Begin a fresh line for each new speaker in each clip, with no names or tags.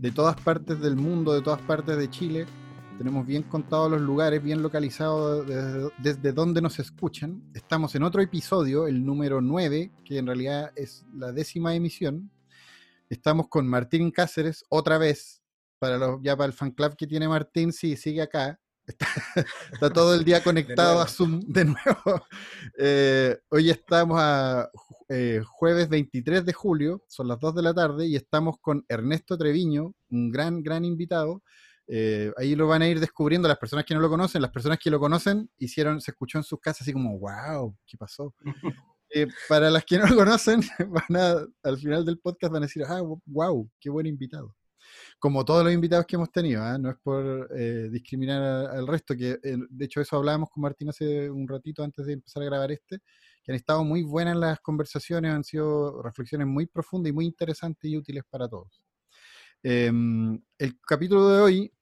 de todas partes del mundo, de todas partes de Chile. Tenemos bien contados los lugares, bien localizados desde, donde nos escuchan. Estamos en otro episodio, el número 9, que en realidad es la décima emisión. Estamos con Martín Cáceres, otra vez, para los, ya para el fan club que tiene Martín, sí, sigue acá. Está, todo el día conectado a Zoom de nuevo. Eh, hoy estamos a eh, jueves 23 de julio, son las 2 de la tarde, y estamos con Ernesto Treviño, un gran, gran invitado. Eh, ahí lo van a ir descubriendo las personas que no lo conocen, las personas que lo conocen hicieron, se escuchó en sus casas así como, wow, ¿qué pasó? Eh, para las que no lo conocen, van a, al final del podcast van a decir, ah, wow, qué buen invitado. Como todos los invitados que hemos tenido, ¿ah? no es por discriminar al resto, que de hecho eso hablábamos con Martín hace un ratito antes de empezar a grabar este, que han estado muy buenas las conversaciones, han sido reflexiones muy profundas y muy interesantes y útiles para todos. Em, el capítulo de hoy,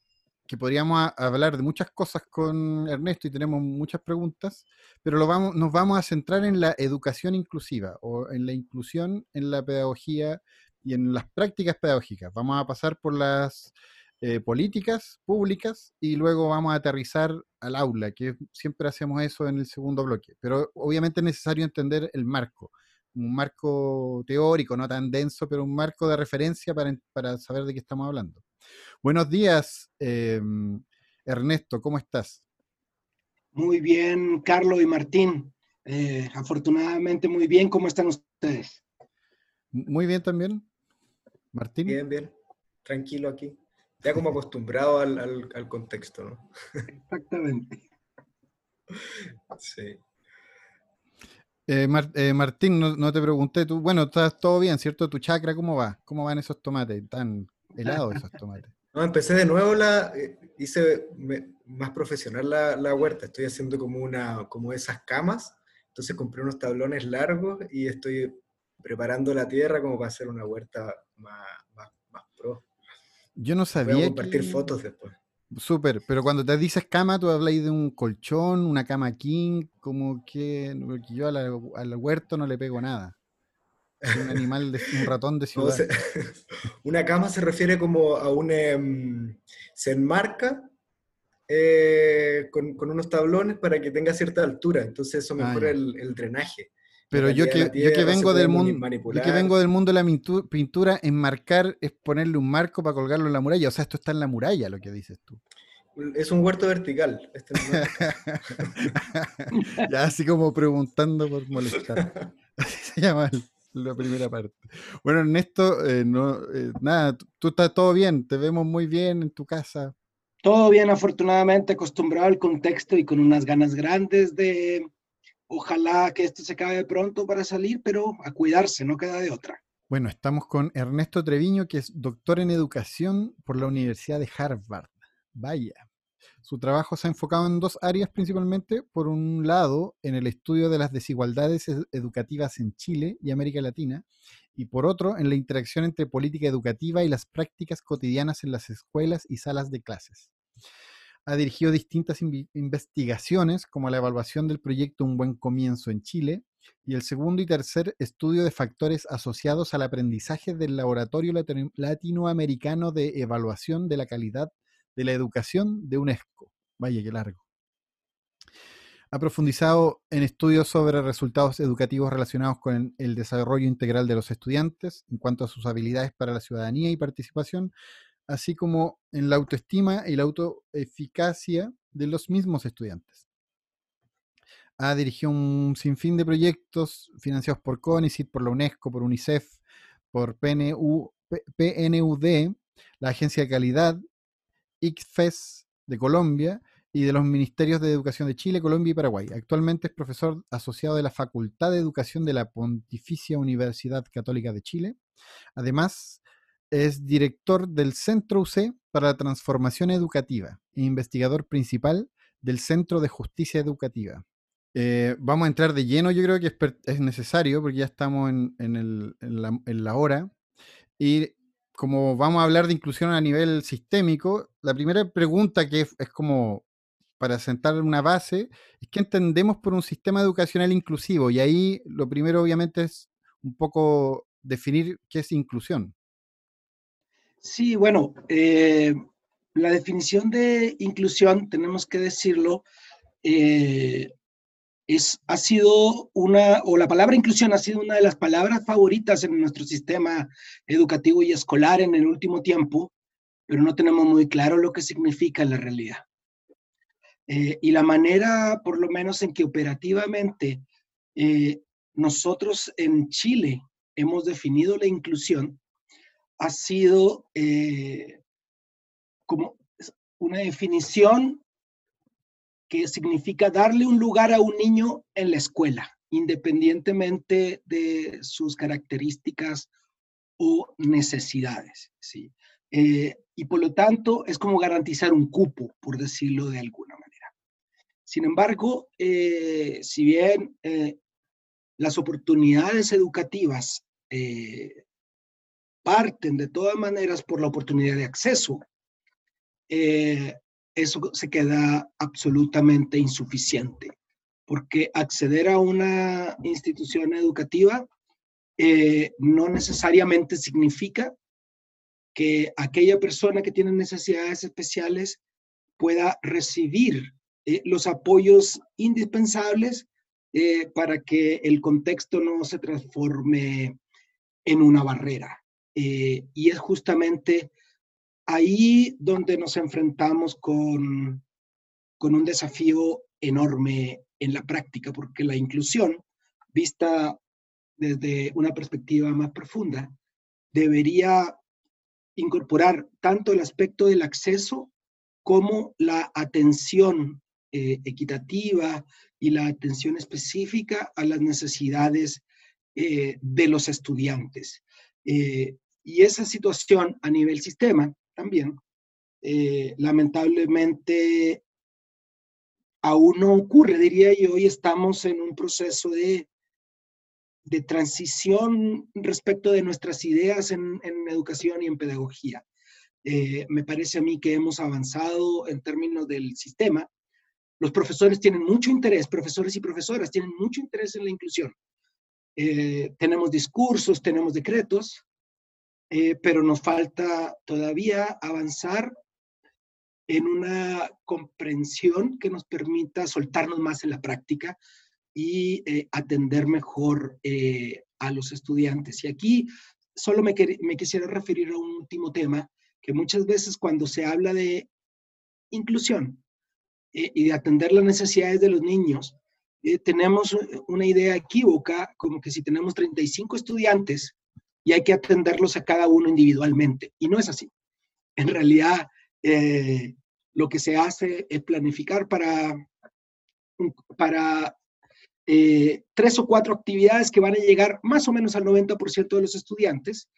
que podríamos hablar de muchas cosas con Ernesto y tenemos muchas preguntas, pero nos vamos a centrar en la educación inclusiva o en la inclusión en la pedagogía y en las prácticas pedagógicas. Vamos a pasar por las eh, políticas públicas y luego vamos a aterrizar al aula, que siempre hacemos eso en el segundo bloque. Pero obviamente es necesario entender el marco, un marco teórico, no tan denso, pero un marco de referencia para, saber de qué estamos hablando. Buenos días, em, Ernesto, ¿cómo estás?
Muy bien, Carlos y Martín. Eh, afortunadamente muy bien, ¿cómo están ustedes?
Muy bien también. Martín.
Bien, bien. Tranquilo aquí ya como acostumbrado al, contexto, ¿no?
Exactamente.
Sí. Eh, eh, Martín, no, te pregunté, tú, bueno, estás todo bien, ¿cierto? ¿Tu chakra cómo va? ¿Cómo van esos tomates? Tan helados esos tomates.
No, empecé de nuevo, la, eh, hice más profesional la, la, huerta, estoy haciendo como, una, como esas camas, entonces compré unos tablones largos y estoy preparando la tierra como para hacer una huerta más, más.
Yo no sabía. Voy a
compartir fotos después.
Súper, pero cuando te dices cama, tú habláis de un colchón, una cama king, como que, yo al huerto no le pego nada. Es un animal, de, un ratón de ciudad.
una cama se refiere como a un... Em, se enmarca eh, con, unos tablones para que tenga cierta altura, entonces eso ah, mejora el, drenaje.
Pero yo que, yo que vengo del mundo, yo que vengo del mundo de la pintura, enmarcar es ponerle un marco para colgarlo en la muralla. O sea, esto está en la muralla, lo que dices tú.
Es un huerto vertical. Este
ya así como preguntando por molestar. Así se llama la primera parte. Bueno, Ernesto, eh, no, eh, nada, tú estás todo bien, te vemos muy bien en tu casa.
Todo bien, afortunadamente, acostumbrado al contexto y con unas ganas grandes de Ojalá que esto se acabe pronto para salir, pero a cuidarse, no queda de otra.
Bueno, estamos con Ernesto Treviño, que es doctor en educación por la Universidad de Harvard. Vaya. Su trabajo se ha enfocado en dos áreas principalmente. Por un lado, en el estudio de las desigualdades educativas en Chile y América Latina, y por otro, en la interacción entre política educativa y las prácticas cotidianas en las escuelas y salas de clases ha dirigido distintas investigaciones, como la evaluación del proyecto Un buen comienzo en Chile y el segundo y tercer estudio de factores asociados al aprendizaje del Laboratorio Latinoamericano de Evaluación de la Calidad de la Educación de UNESCO. Vaya, qué largo. Ha profundizado en estudios sobre resultados educativos relacionados con el desarrollo integral de los estudiantes en cuanto a sus habilidades para la ciudadanía y participación, así como en la autoestima y la autoeficacia de los mismos estudiantes. Ha dirigido un sinfín de proyectos financiados por CONICIT, por la UNESCO, por UNICEF, por PNUD, la Agencia de Calidad, ICFES de Colombia y de los Ministerios de Educación de Chile, Colombia y Paraguay. Actualmente es profesor asociado de la Facultad de Educación de la Pontificia Universidad Católica de Chile. Además, es director del Centro UC para la Transformación Educativa e investigador principal del Centro de Justicia Educativa. Eh, vamos a entrar de lleno, yo creo que es, necesario porque ya estamos en, la, hora. Y como vamos a hablar de inclusión a nivel sistémico, la primera pregunta que es, como para sentar una base es qué entendemos por un sistema educacional inclusivo. Y ahí lo primero obviamente es un poco definir qué es inclusión.
Sí, bueno, eh, la definición de inclusión, tenemos que decirlo, eh, es, ha sido una, o la palabra inclusión ha sido una de las palabras favoritas en nuestro sistema educativo y escolar en el último tiempo, pero no tenemos muy claro lo que significa la realidad. Eh, y la manera, por lo menos en que operativamente nosotros en Chile hemos definido la inclusión, ha sido eh, como una definición que significa darle un lugar a un niño en la escuela, independientemente de sus características o necesidades. ¿sí? Eh, y por lo tanto es como garantizar un cupo, por decirlo de alguna manera. Sin embargo, eh, si bien las oportunidades educativas parten de todas maneras por la oportunidad de acceso, eso se queda absolutamente insuficiente, porque acceder a una institución educativa eh, no necesariamente significa que aquella persona que tiene necesidades especiales pueda recibir eh, los apoyos indispensables eh, para que el contexto no se transforme en una barrera. Y es justamente ahí donde nos enfrentamos con, con un desafío enorme en la práctica, porque la inclusión, vista desde una perspectiva más profunda, debería incorporar tanto el aspecto del acceso como la atención eh, equitativa y la atención específica a las necesidades eh, de los estudiantes. Eh, y esa situación a nivel sistema también, eh, lamentablemente aún no ocurre, diría yo, y estamos en un proceso de, de transición respecto de nuestras ideas en, educación y en pedagogía. Eh, me parece a mí que hemos avanzado en términos del sistema. Los profesores tienen mucho interés, profesores y profesoras tienen mucho interés en la inclusión. Eh, tenemos discursos, tenemos decretos, eh, pero nos falta todavía avanzar en una comprensión que nos permita soltarnos más en la práctica y eh, atender mejor eh, a los estudiantes. Y aquí solo me, me quisiera referir a un último tema, que muchas veces cuando se habla de inclusión y de atender las necesidades de los niños, tenemos una idea equívoca, como que si tenemos 35 estudiantes, y hay que atenderlos a cada uno individualmente. Y no es así. En realidad, eh, lo que se hace es planificar para, para eh, tres o cuatro actividades que van a llegar más o menos al 90% de los estudiantes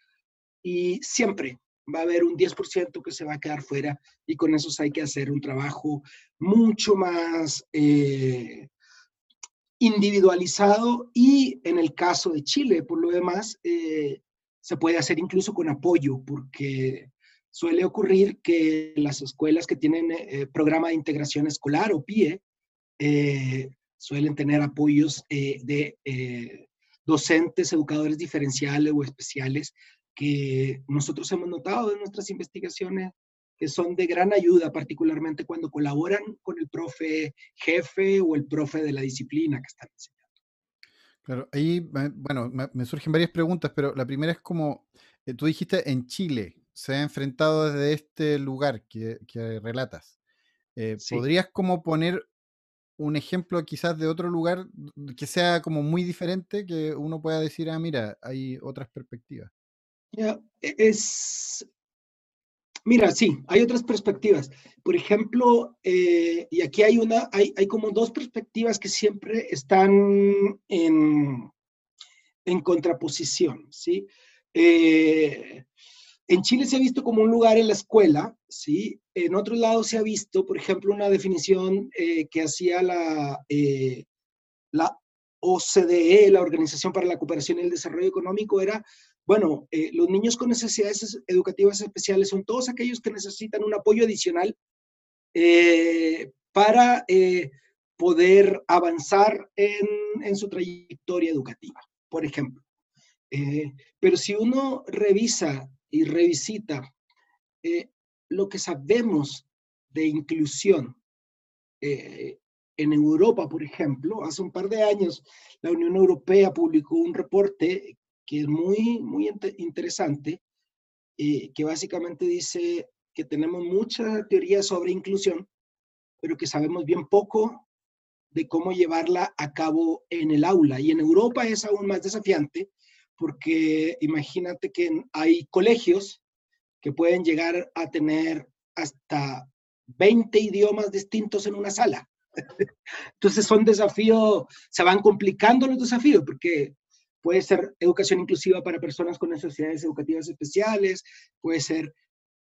y siempre va a haber un 10% que se va a quedar fuera y con esos hay que hacer un trabajo mucho más eh, individualizado y en el caso de Chile, por lo demás, se puede hacer incluso con apoyo, porque suele ocurrir que las escuelas que tienen eh, programa de integración escolar o PIE eh, suelen tener apoyos eh, de docentes, educadores diferenciales o especiales que nosotros hemos notado en nuestras investigaciones que son de gran ayuda, particularmente cuando colaboran con el profe jefe o el profe de la disciplina que están enseñando.
Claro, ahí, bueno, me, surgen varias preguntas, pero la primera es como, eh, tú dijiste en Chile, se ha enfrentado desde este lugar que, relatas. Eh, ¿Podrías como poner un ejemplo quizás de otro lugar que sea como muy diferente, que uno pueda decir, ah, mira, hay otras perspectivas?
Ya, e, es, Mira, sí, hay otras perspectivas. Por ejemplo, eh, y aquí hay una, hay, hay, como dos perspectivas que siempre están en, en contraposición, ¿sí? Eh, en Chile se ha visto como un lugar en la escuela, ¿sí? En otros lados se ha visto, por ejemplo, una definición eh, que hacía la, la OCDE, la Organización para la Cooperación y el Desarrollo Económico, era, bueno, eh, los niños con necesidades educativas especiales son todos aquellos que necesitan un apoyo adicional para poder avanzar en, su trayectoria educativa, por ejemplo. pero si uno revisa y revisita eh, lo que sabemos de inclusión eh, en Europa, por ejemplo, hace un par de años la Unión Europea publicó un reporte que es muy, muy interesante, eh, que básicamente dice que tenemos mucha teoría sobre inclusión, pero que sabemos bien poco de cómo llevarla a cabo en el aula. Y en Europa es aún más desafiante porque imagínate que hay colegios que pueden llegar a tener hasta 20 idiomas distintos en una sala. Entonces son desafíos, se van complicando los desafíos, porque puede ser educación inclusiva para personas con necesidades educativas especiales, puede ser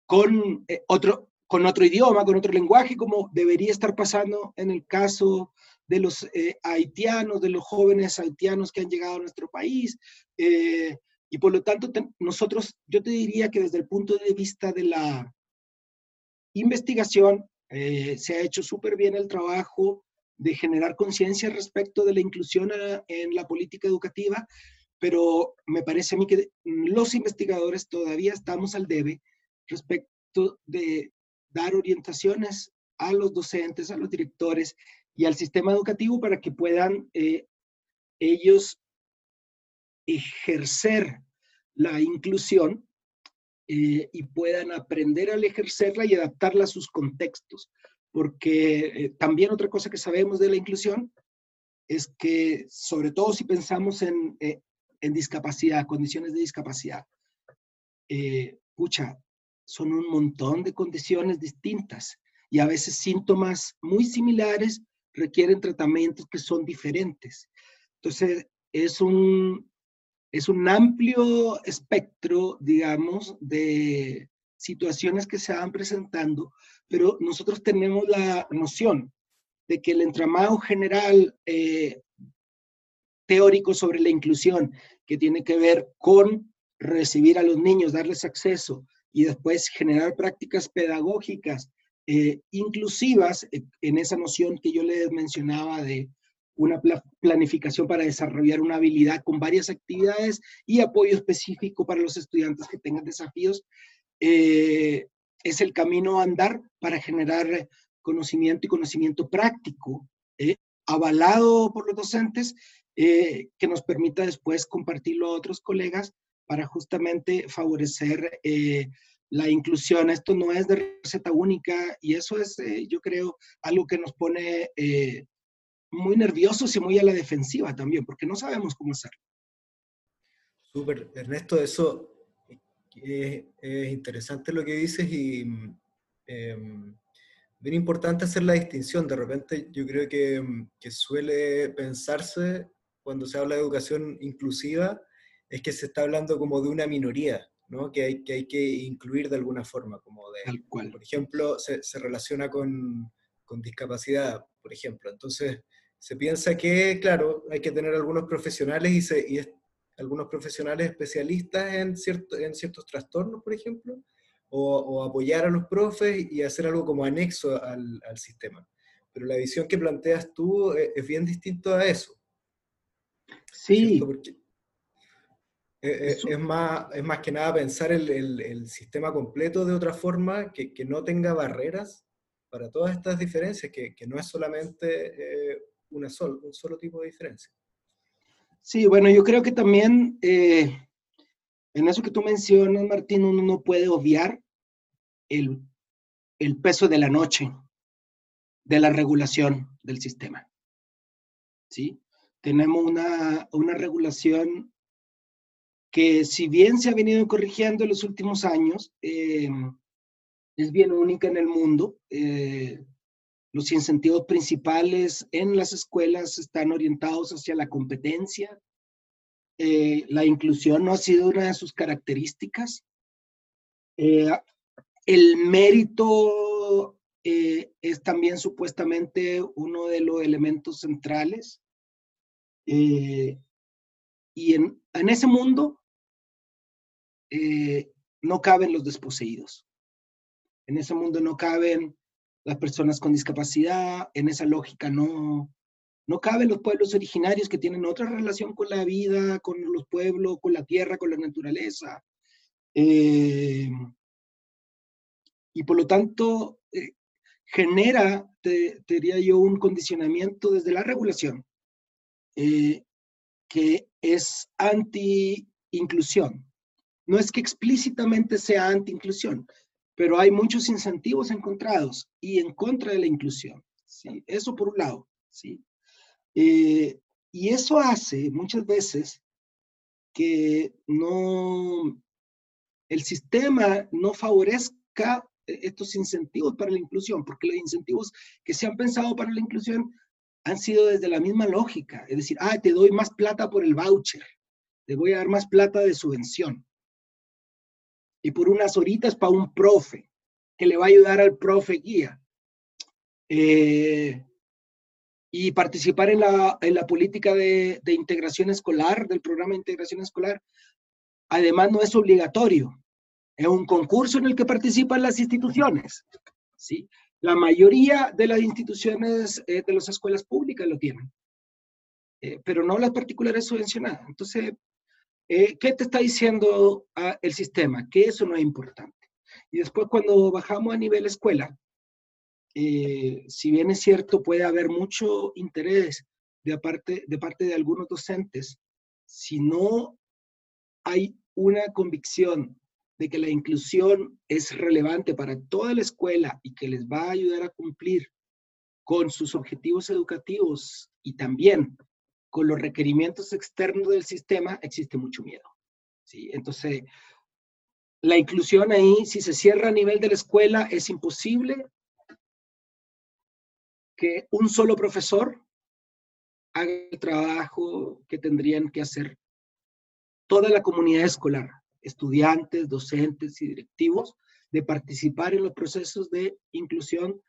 con, eh, otro, con otro idioma, con otro lenguaje, como debería estar pasando en el caso de los eh, haitianos, de los jóvenes haitianos que han llegado a nuestro país. Eh, y por lo tanto, nosotros, yo te diría que desde el punto de vista de la investigación, se ha hecho súper bien el trabajo de generar conciencia respecto de la inclusión en la política educativa, pero me parece a mí que los investigadores todavía estamos al debe respecto de dar orientaciones a los docentes, a los directores y al sistema educativo para que puedan eh, ellos ejercer la inclusión eh, y puedan aprender al ejercerla y adaptarla a sus contextos. Porque eh, también otra cosa que sabemos de la inclusión es que, sobre todo si pensamos en, en discapacidad, condiciones de discapacidad, pucha, son un montón de condiciones distintas y a veces síntomas muy similares requieren tratamientos que son diferentes. Entonces, es un, es un amplio espectro, digamos, de situaciones que se van presentando, pero nosotros tenemos la noción de que el entramado general eh, teórico sobre la inclusión, que tiene que ver con recibir a los niños, darles acceso y después generar prácticas pedagógicas eh, inclusivas eh, en esa noción que yo les mencionaba de una planificación para desarrollar una habilidad con varias actividades y apoyo específico para los estudiantes que tengan desafíos, eh, es el camino a andar para generar conocimiento y conocimiento práctico, avalado por los docentes, que nos permita después compartirlo a otros colegas para justamente favorecer la inclusión. Esto no es de receta única y eso es, eh, yo creo, algo que nos pone eh, muy nerviosos y muy a la defensiva también, porque no sabemos cómo hacerlo.
Súper, Ernesto, eso es, interesante lo que dices y em, bien importante hacer la distinción. De repente yo creo que, que suele pensarse cuando se habla de educación inclusiva, es que se está hablando como de una minoría, que, hay, que hay que incluir de alguna forma, como de, por ejemplo, se, se relaciona con, con, discapacidad, por ejemplo. Entonces, se piensa que, claro, hay que tener algunos profesionales y, se, y algunos profesionales especialistas en, cierto, en ciertos trastornos, por ejemplo, o, o, apoyar a los profes y hacer algo como anexo al, al sistema. Pero la visión que planteas tú es, es bien distinto a eso.
Sí.
Eh, eh, es, más, es más que nada pensar el, el, sistema completo de otra forma, que, que, no tenga barreras para todas estas diferencias, que, que no es solamente eh, una sol, un solo tipo de diferencia.
Sí, bueno, yo creo que también en eso que tú mencionas, Martín, uno no puede obviar el, el peso de la noche, de la regulación del sistema. ¿Sí? Tenemos una, una regulación que si bien se ha venido corrigiendo en los últimos años, eh, es bien única en el mundo. Eh, los incentivos principales en las escuelas están orientados hacia la competencia. Eh, la inclusión no ha sido una de sus características. Eh, el mérito eh, es también supuestamente uno de los elementos centrales. Y en, en, ese mundo no caben los desposeídos. En ese mundo no caben las personas con discapacidad, en esa lógica no, no caben los pueblos originarios que tienen otra relación con la vida, con los pueblos, con la tierra, con la naturaleza. Eh, y por lo tanto, eh, genera, te, diría yo, un condicionamiento desde la regulación eh, que es anti-inclusión. No es que explícitamente sea anti-inclusión, pero hay muchos incentivos encontrados y en contra de la inclusión. ¿sí? Eso por un lado. ¿sí? Eh, y eso hace muchas veces que no, el sistema no favorezca estos incentivos para la inclusión, porque los incentivos que se han pensado para la inclusión han sido desde la misma lógica, es decir, ah, te doy más plata por el voucher, te voy a dar más plata de subvención. Y por unas horitas para un profe, que le va a ayudar al profe guía. Eh, y participar en la, en la política de, de, integración escolar, del programa de integración escolar, además no es obligatorio. Es un concurso en el que participan las instituciones. ¿sí? La mayoría de las instituciones eh, de las escuelas públicas lo tienen, eh, pero no las particulares subvencionadas. Entonces, eh, ¿qué te está diciendo ah, el sistema? Que eso no es importante. Y después cuando bajamos a nivel escuela, eh, si bien es cierto, puede haber mucho interés de parte, de parte de algunos docentes, si no hay una convicción de que la inclusión es relevante para toda la escuela y que les va a ayudar a cumplir con sus objetivos educativos y también con los requerimientos externos del sistema, existe mucho miedo. ¿sí? Entonces, la inclusión ahí, si se cierra a nivel de la escuela, es imposible que un solo profesor haga el trabajo que tendrían que hacer toda la comunidad escolar, estudiantes, docentes y directivos, de participar en los procesos de inclusión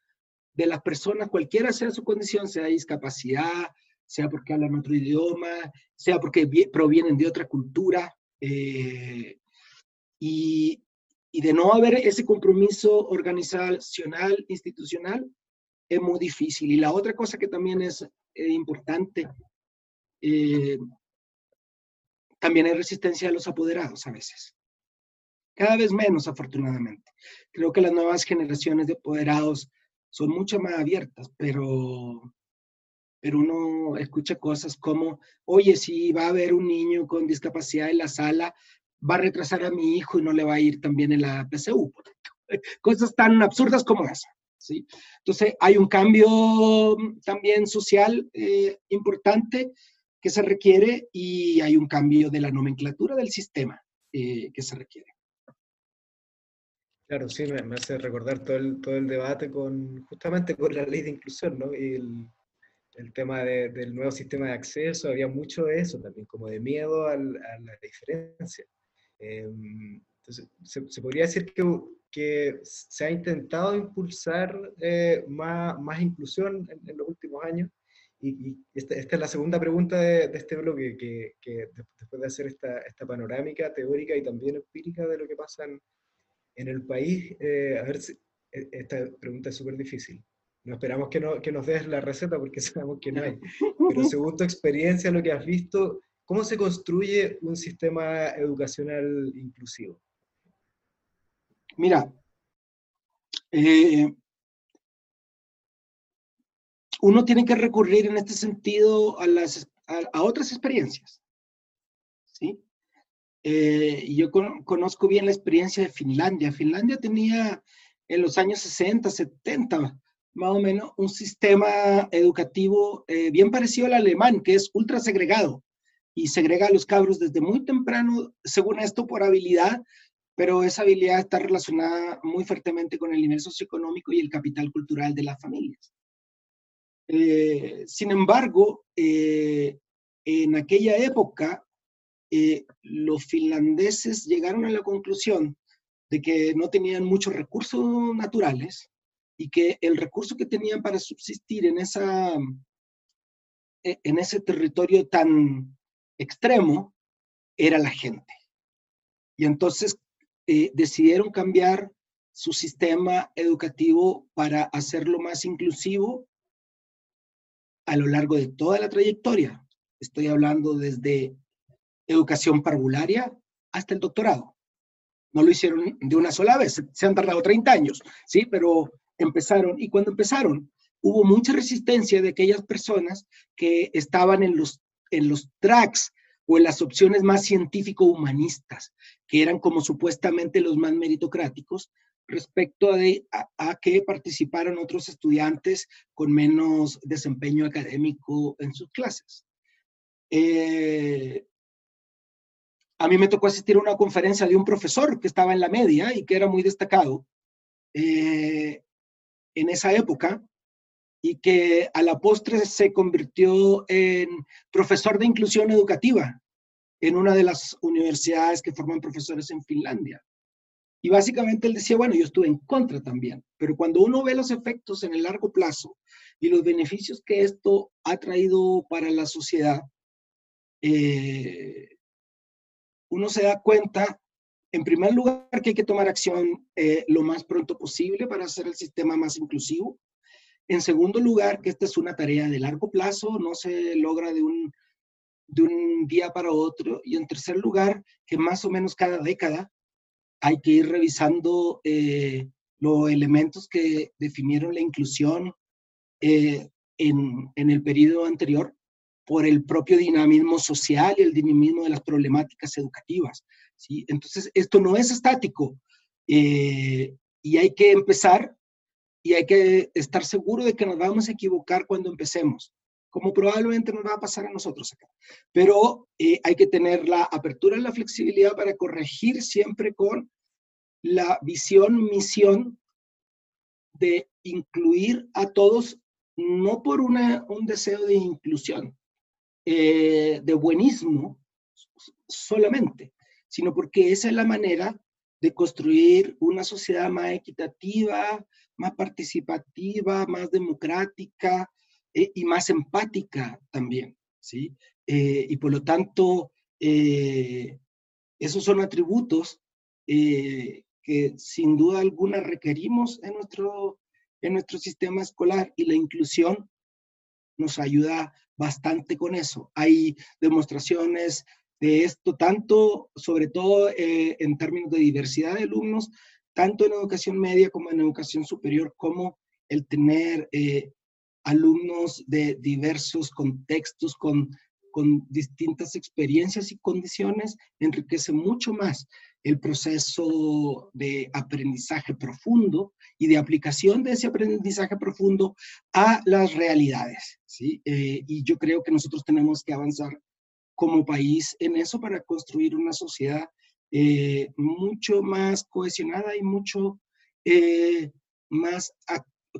de las personas, cualquiera sea su condición, sea discapacidad, sea porque hablan otro idioma, sea porque provienen de otra cultura, eh, y, de no haber ese compromiso organizacional, institucional, es muy difícil. Y la otra cosa que también es eh, importante, eh, también hay resistencia de los apoderados a veces. Cada vez menos, afortunadamente. Creo que las nuevas generaciones de apoderados son mucho más abiertas, pero, pero uno escucha cosas como, oye, si va a haber un niño con discapacidad en la sala, va a retrasar a mi hijo y no le va a ir también en la PCU. Cosas tan absurdas como esa. ¿sí? Entonces, hay un cambio también social eh, importante que se requiere y hay un cambio de la nomenclatura del sistema eh, que se requiere.
Claro, sí, me, hace recordar todo el, todo el debate con justamente con la ley de inclusión, ¿no? Y el, el tema de, del nuevo sistema de acceso, había mucho de eso también, como de miedo al, a la diferencia. Em, entonces, se, se, podría decir que que se ha intentado impulsar eh, más, más, inclusión en, los últimos años. Y, esta, esta, es la segunda pregunta de, de este bloque, que, que, después de hacer esta, esta, panorámica teórica y también empírica de lo que pasa en, en el país, eh, a ver si, e, esta pregunta es súper difícil. No esperamos que, no, que nos des la receta porque sabemos que no hay. Pero según tu experiencia, lo que has visto, ¿cómo se construye un sistema educacional inclusivo?
Mira, eh, uno tiene que recurrir en este sentido a, las, a, otras experiencias. ¿sí? Eh, yo conozco bien la experiencia de Finlandia. Finlandia tenía en los años 60, 70, más o menos, un sistema educativo eh, bien parecido al alemán, que es ultra segregado y segrega a los cabros desde muy temprano, según esto, por habilidad, pero esa habilidad está relacionada muy fuertemente con el nivel socioeconómico y el capital cultural de las familias. Eh, sin embargo, eh, en aquella época, los finlandeses llegaron a la conclusión de que no tenían muchos recursos naturales y que el recurso que tenían para subsistir en, esa, e, en ese territorio tan extremo era la gente. Y entonces eh, decidieron cambiar su sistema educativo para hacerlo más inclusivo a lo largo de toda la trayectoria. Estoy hablando desde educación parvularia hasta el doctorado. No lo hicieron de una sola vez, se han tardado 30 años, ¿sí? Pero empezaron, y cuando empezaron, hubo mucha resistencia de aquellas personas que estaban en los, en los tracks o en las opciones más científico-humanistas, que eran como supuestamente los más meritocráticos, respecto a, a, que participaron otros estudiantes con menos desempeño académico en sus clases. Eh, a mí me tocó asistir a una conferencia de un profesor que estaba en la media y que era muy destacado eh, en esa época y que a la postre se convirtió en profesor de inclusión educativa en una de las universidades que forman profesores en Finlandia. Y básicamente él decía, bueno, yo estuve en contra también, pero cuando uno ve los efectos en el largo plazo y los beneficios que esto ha traído para la sociedad, eh, uno se da cuenta, en primer lugar, que hay que tomar acción eh, lo más pronto posible para hacer el sistema más inclusivo. En segundo lugar, que esta es una tarea de largo plazo, no se logra de un, de un día para otro. Y en tercer lugar, que más o menos cada década hay que ir revisando eh, los elementos que definieron la inclusión eh, en, en, el periodo anterior por el propio dinamismo social y el dinamismo de las problemáticas educativas. ¿sí? Entonces, esto no es estático eh, y hay que empezar y hay que estar seguro de que nos vamos a equivocar cuando empecemos, como probablemente nos va a pasar a nosotros acá. Pero eh, hay que tener la apertura y la flexibilidad para corregir siempre con la visión, misión de incluir a todos, no por una, un deseo de inclusión, eh, de buenismo solamente, sino porque esa es la manera de construir una sociedad más equitativa, más participativa, más democrática eh, y más empática también, ¿sí? Eh, y por lo tanto, esos son atributos que sin duda alguna requerimos en nuestro, en nuestro sistema escolar y la inclusión nos ayuda bastante con eso. Hay demostraciones de esto, tanto, sobre todo eh, en términos de diversidad de alumnos, tanto en educación media como en educación superior, como el tener eh, alumnos de diversos contextos con, con distintas experiencias y condiciones, enriquece mucho más el proceso de aprendizaje profundo y de aplicación de ese aprendizaje profundo a las realidades. ¿sí? Eh, y yo creo que nosotros tenemos que avanzar como país en eso para construir una sociedad eh, mucho más cohesionada y mucho eh, más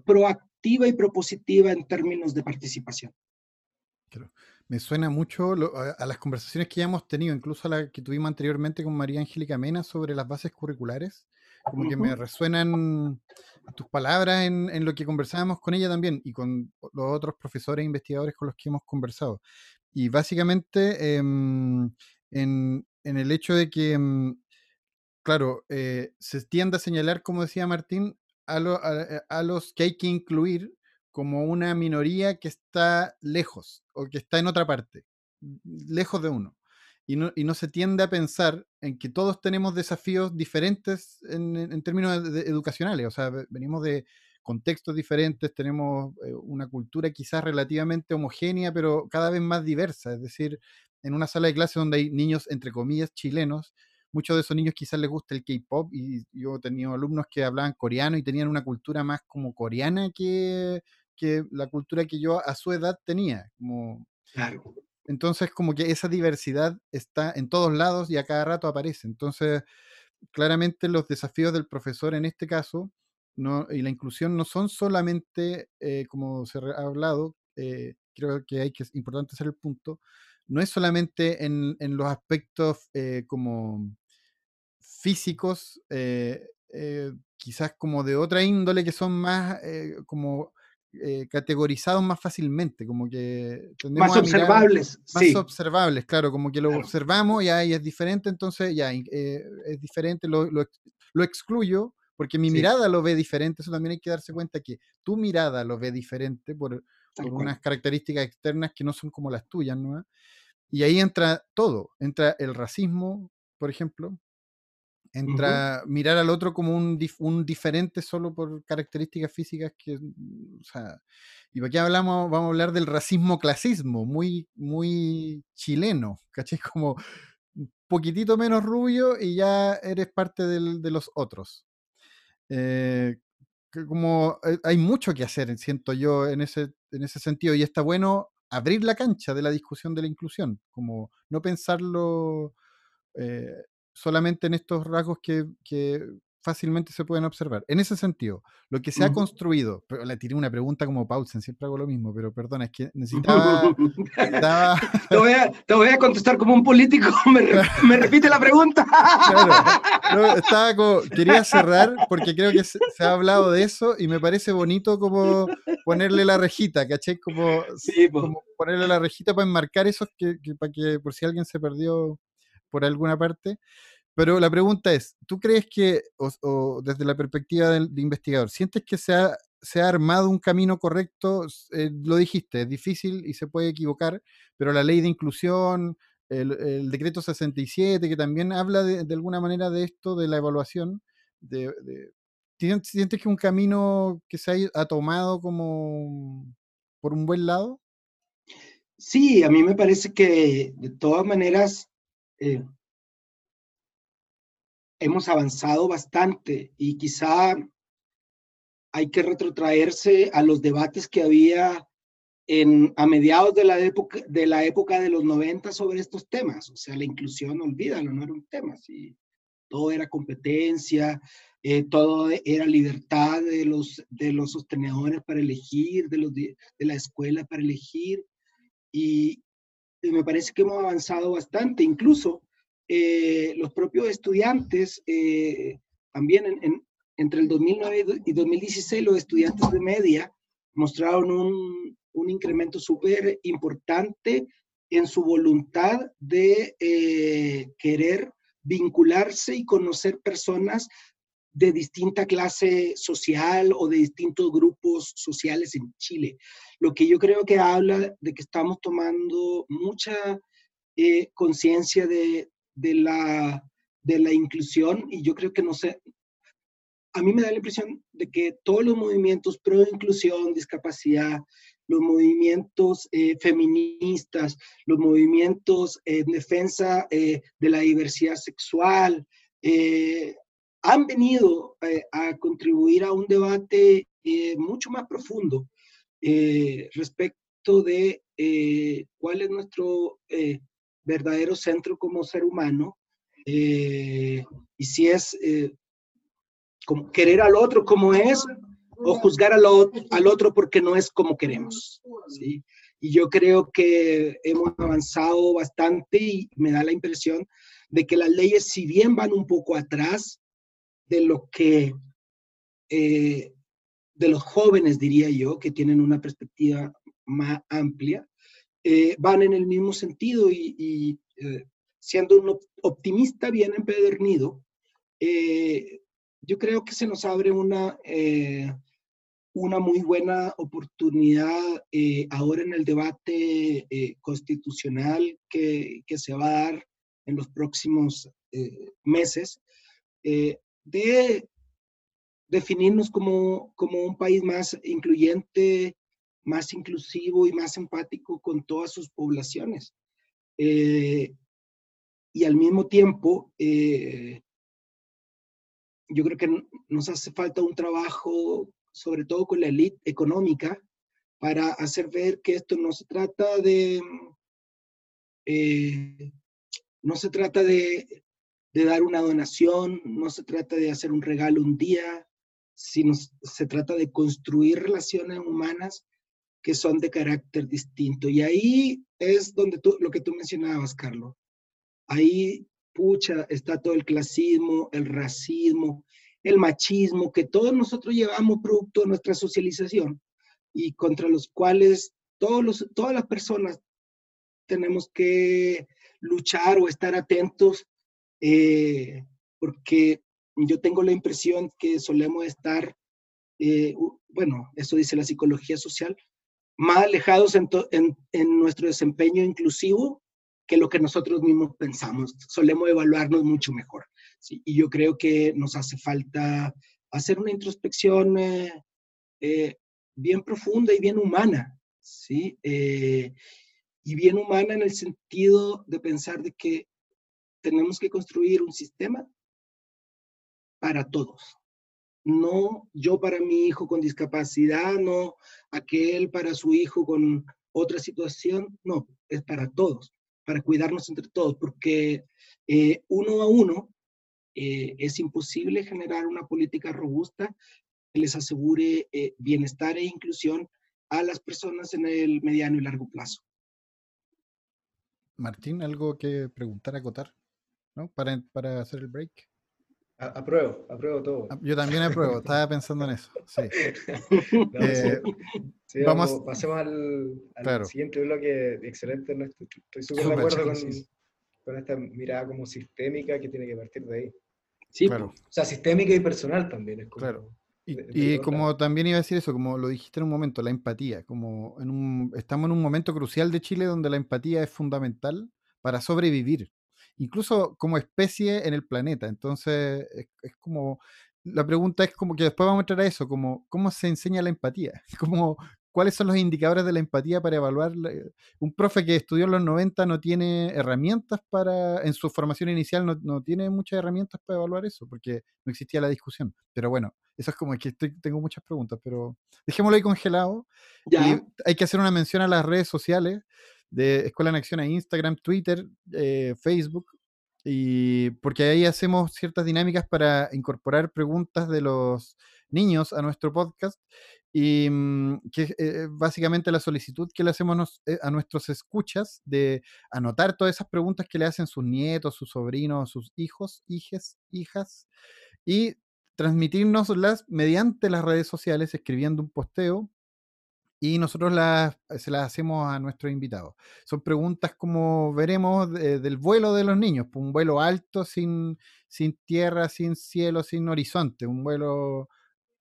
proactiva y propositiva en términos de participación.
Me suena mucho a, las conversaciones que ya hemos tenido, incluso a la que tuvimos anteriormente con María Angélica Mena sobre las bases curriculares. Como que me resuenan tus palabras en, lo que conversábamos con ella también y con los otros profesores e investigadores con los que hemos conversado. Y básicamente em, en, el hecho de que, em, claro, eh, se tiende a señalar, como decía Martín, a, a los que hay que incluir como una minoría que está lejos o que está en otra parte, lejos de uno. Y no, y no se tiende a pensar en que todos tenemos desafíos diferentes en, términos educacionales. O sea, venimos de contextos diferentes, tenemos eh, una cultura quizás relativamente homogénea, pero cada vez más diversa. Es decir, en una sala de clase donde hay niños, entre comillas, chilenos, muchos de esos niños quizás les gusta el K-pop y yo he tenido alumnos que hablaban coreano y tenían una cultura más como coreana que, que la cultura que yo a su edad tenía. Como,
claro.
Entonces, como que esa diversidad está en todos lados y a cada rato aparece. Entonces, claramente los desafíos del profesor en este caso no, y la inclusión no son solamente, eh, como se ha hablado, eh, creo que hay que es importante hacer el punto, no es solamente en, en los aspectos eh, como físicos, quizás como de otra índole que son más como categorizados más fácilmente, como que
más observables,
más observables, claro, como que lo observamos y ahí es diferente, entonces ya es diferente, lo, lo, excluyo porque mi mirada lo ve diferente, eso también hay que darse cuenta que tu mirada lo ve diferente por, por unas características externas que no son como las tuyas, ¿no? Y ahí entra todo, entra el racismo, por ejemplo, entra mirar al otro como un, un, diferente solo por características físicas que, o sea, y aquí hablamos, vamos a hablar del racismo-clasismo, muy, muy chileno, ¿caché? Como un poquitito menos rubio y ya eres parte del, de los otros. Eh, como eh, hay mucho que hacer, siento yo, en ese, en ese sentido, y está bueno abrir la cancha de la discusión de la inclusión, como no pensarlo eh, solamente en estos rasgos que, que, fácilmente se pueden observar. En ese sentido, lo que se ha construido, pero le tiré una pregunta como Paulsen, siempre hago lo mismo, pero perdona, es que necesitaba...
te, voy a, te, voy a, contestar como un político, me, me repite la pregunta.
claro, estaba como, quería cerrar porque creo que se, ha hablado de eso y me parece bonito como ponerle la rejita, ¿caché? Como, como ponerle la rejita para enmarcar eso, que, para que por si alguien se perdió por alguna parte. Pero la pregunta es, ¿tú crees que, o, desde la perspectiva del investigador, sientes que se ha, se ha armado un camino correcto? Eh, lo dijiste, es difícil y se puede equivocar, pero la ley de inclusión, el, decreto 67, que también habla de, de, alguna manera de esto, de la evaluación, de, ¿sientes que un camino que se ha, tomado como por un buen lado?
Sí, a mí me parece que de todas maneras eh, hemos avanzado bastante y quizá hay que retrotraerse a los debates que había en, a mediados de la, época, de la época de los 90 sobre estos temas. O sea, la inclusión, olvídalo, no era un tema. ¿sí? Todo era competencia, eh, todo era libertad de los, de los sostenedores para elegir, de, los, de, la escuela para elegir. Y, me parece que hemos avanzado bastante. Incluso eh, los propios estudiantes, eh, también en, entre el 2009 y 2016, los estudiantes de media mostraron un, un incremento súper importante en su voluntad de eh, querer vincularse y conocer personas de distinta clase social o de distintos grupos sociales en Chile. Lo que yo creo que habla de que estamos tomando mucha conciencia de, de la, de la inclusión y yo creo que no sé, a mí me da la impresión de que todos los movimientos pro inclusión, discapacidad, los movimientos eh, feministas, los movimientos en defensa eh, de la diversidad sexual, eh, han venido a contribuir a un debate mucho más profundo respecto de cuál es nuestro verdadero centro como ser humano, eh, y si es eh, como querer al otro como es o juzgar al, al otro porque no es como queremos. ¿sí? Y yo creo que hemos avanzado bastante y me da la impresión de que las leyes, si bien van un poco atrás de lo que, eh, de los jóvenes, diría yo, que tienen una perspectiva más amplia, eh, van en el mismo sentido y, eh, siendo un optimista bien empedernido, yo creo que se nos abre una, una muy buena oportunidad ahora en el debate constitucional que, que, se va a dar en los próximos meses de definirnos como, como un país más incluyente, más inclusivo y más empático con todas sus poblaciones. Eh, y al mismo tiempo, eh, yo creo que nos hace falta un trabajo, sobre todo con la élite económica, para hacer ver que esto no se trata de, eh, no se trata de, de, dar una donación, no se trata de hacer un regalo un día, sino se trata de construir relaciones humanas que son de carácter distinto. Y ahí es donde tú, lo que tú mencionabas, Carlos. Ahí pucha, está todo el clasismo, el racismo, el machismo que todos nosotros llevamos producto de nuestra socialización y contra los cuales todos los, todas las personas tenemos que luchar o estar atentos eh, porque yo tengo la impresión que solemos estar, eh, bueno, eso dice la psicología social, más alejados en, en, nuestro desempeño inclusivo que lo que nosotros mismos pensamos. Solemos evaluarnos mucho mejor. ¿sí? Y yo creo que nos hace falta hacer una introspección eh, eh, bien profunda y bien humana. ¿sí? y bien humana en el sentido de pensar de que tenemos que construir un sistema para todos. No yo para mi hijo con discapacidad, no aquel para su hijo con otra situación, no, es para todos, para cuidarnos entre todos, porque eh, uno a uno eh, es imposible generar una política robusta que les asegure eh, bienestar e inclusión a las personas en el mediano y largo plazo.
Martín, ¿algo que preguntar, acotar? ¿No? Para, para hacer el break.
Apruebo, apruebo todo.
Ah, yo también apruebo, estaba pensando en eso. Sí.
Eh, vamos, pasemos al, siguiente bloque. Excelente, estoy súper de acuerdo con, esta mirada como sistémica que tiene que partir de ahí. Sí, claro. o sea, sistémica y personal también.
claro. Y, como también iba a decir eso, como lo dijiste en un momento, la empatía, como en un, estamos en un momento crucial de Chile donde la empatía es fundamental para sobrevivir incluso como especie en el planeta. Entonces, es, como, la pregunta es como que después vamos a entrar a eso, como cómo se enseña la empatía, como cuáles son los indicadores de la empatía para evaluar. Un profe que estudió en los 90 no tiene herramientas para, en su formación inicial no, no tiene muchas herramientas para evaluar eso, porque no existía la discusión. Pero bueno, eso es como que tengo muchas preguntas, pero dejémoslo ahí congelado. ¿Ya? hay que hacer una mención a las redes sociales de Escuela en Acción a Instagram, Twitter, eh, Facebook, y porque ahí hacemos ciertas dinámicas para incorporar preguntas de los niños a nuestro podcast y mm, que eh, básicamente la solicitud que le hacemos eh, a nuestros escuchas de anotar todas esas preguntas que le hacen sus nietos, sus sobrinos, sus hijos, hijes, hijas y transmitirnoslas mediante las redes sociales escribiendo un posteo y nosotros las, se las hacemos a nuestros invitados. Son preguntas como veremos del vuelo de los niños, pues, un vuelo alto sin, sin tierra, sin cielo, sin horizonte, un vuelo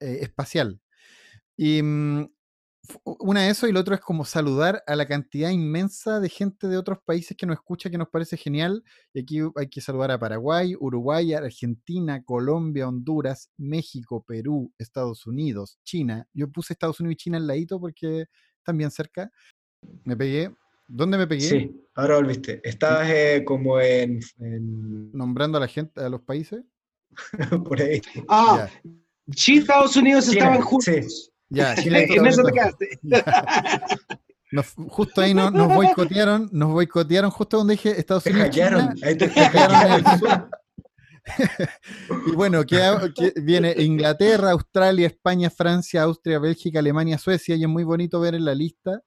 eh, espacial. Y mm, una de eso y lo otro es como saludar a la cantidad inmensa de gente de otros países que nos escucha, que nos parece genial. Y aquí hay que saludar a Paraguay, Uruguay, Argentina, Colombia, Honduras, México, Perú, Estados Unidos, China. Yo puse Estados Unidos y China al ladito porque están bien cerca. Me pegué. ¿Dónde me pegué?
Sí, ahora volviste. Estabas eh, como en,
Nombrando a la gente, a los países.
Por ahí. Ah, China, Estados Unidos estaban juntos.
Ya, en eso te quedaste. justo ahí nos, nos, boicotearon, nos boicotearon justo donde dije Estados Unidos. ahí te y bueno, que, viene Inglaterra, Australia, España, Francia, Austria, Bélgica, Alemania, Suecia, y es muy bonito ver en la lista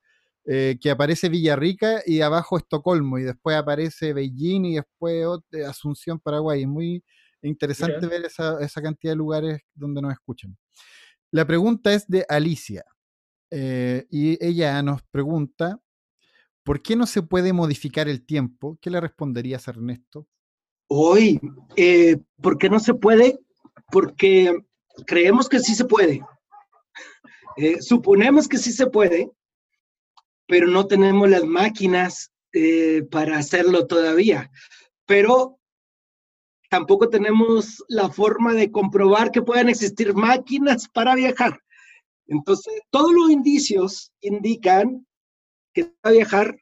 eh, que aparece Villarrica y abajo Estocolmo, y después aparece Beijing y después Asunción, Paraguay. Es muy interesante ver esa, esa cantidad de lugares donde nos escuchan. La pregunta es de Alicia. Eh, y ella nos pregunta, ¿por qué no se puede modificar el tiempo? ¿Qué le responderías Ernesto?
Hoy, eh, ¿por qué no se puede? Porque creemos que sí se puede. Eh, suponemos que sí se puede, pero no tenemos las máquinas para hacerlo todavía. Pero tampoco tenemos la forma de comprobar que puedan existir máquinas para viajar. Entonces, todos los indicios indican que va a viajar,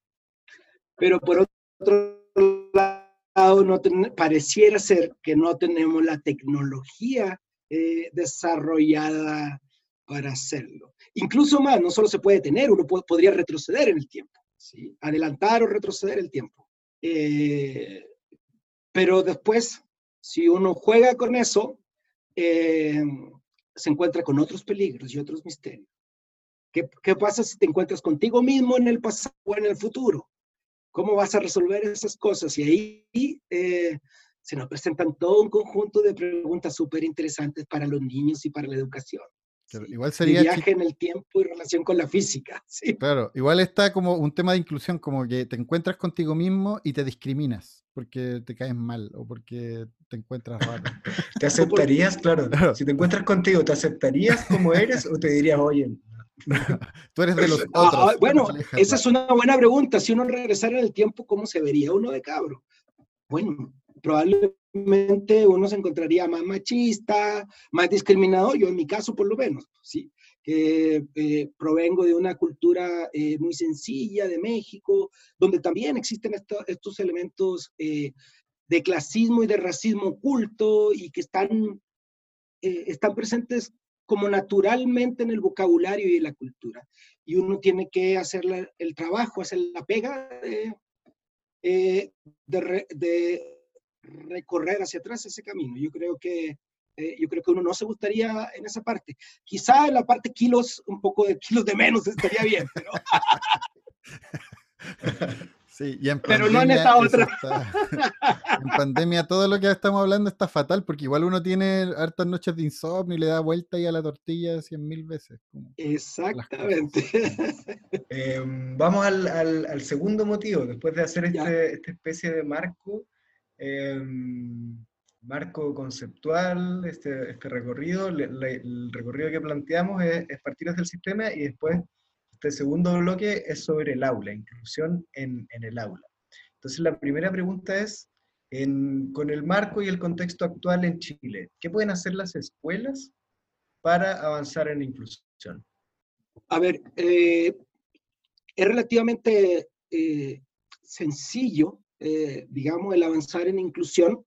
pero por otro lado, no pareciera ser que no tenemos la tecnología eh, desarrollada para hacerlo. Incluso más, no solo se puede tener, uno podría retroceder en el tiempo, ¿sí? adelantar o retroceder el tiempo. Eh, pero después si uno juega con eso, eh, se encuentra con otros peligros y otros misterios. ¿Qué, pasa si te encuentras contigo mismo en el pasado o en el futuro? ¿Cómo vas a resolver esas cosas? Y ahí eh, se nos presentan todo un conjunto de preguntas súper interesantes para los niños y para la educación.
Igual sería
viaje en el tiempo y relación con la física. ¿sí?
Claro, igual está como un tema de inclusión, como que te encuentras contigo mismo y te discriminas porque te caes mal o porque te encuentras raro.
¿Te aceptarías, claro, Si te encuentras contigo, ¿te aceptarías como eres o te dirías, oye,
Tú eres de los ah, otros. Ah,
bueno, esa es una buena pregunta. Si uno regresara en el tiempo, ¿cómo se vería uno de cabro? Bueno, probablemente uno se encontraría más machista, más discriminado, yo en mi caso por lo menos, ¿sí? eh, provengo de una cultura eh, muy sencilla de México, donde también existen estos elementos eh, de clasismo y de racismo oculto y que están, están presentes como naturalmente en el vocabulario y en la cultura. Y uno tiene que hacer el trabajo, hacer la pega de, de, recorrer hacia atrás ese camino. Yo creo que eh, yo creo que uno no se gustaría en esa parte. Quizá en la parte kilos, un poco de kilos de menos estaría bien, pero...
Sí, y en
Pero no en esta otra.
en pandemia todo lo que estamos hablando está fatal porque igual uno tiene hartas noches de insomnio y le da vuelta ahí a la tortilla cien mil veces.
Exactamente.
Em, vamos al, segundo motivo, después de hacer este, esta especie de marco, em, marco conceptual, este, este recorrido, el recorrido que planteamos es, es partir desde el sistema y después este segundo bloque es sobre el aula, inclusión en, el aula. Entonces, la primera pregunta es, con el marco y el contexto actual en Chile, ¿qué pueden hacer las escuelas para avanzar en inclusión?
A ver, eh, es relativamente eh, sencillo, eh, digamos, el avanzar en inclusión.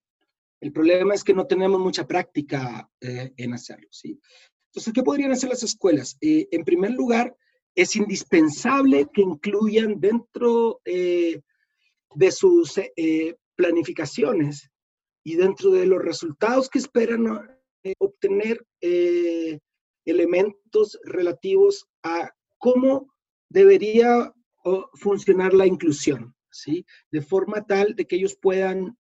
El problema es que no tenemos mucha práctica en hacerlo, ¿sí? Entonces, ¿qué podrían hacer las escuelas? en primer lugar, es indispensable que incluyan dentro eh, de sus eh, planificaciones y dentro de los resultados que esperan eh, obtener elementos relativos a cómo debería funcionar la inclusión, ¿sí? De forma tal de que ellos puedan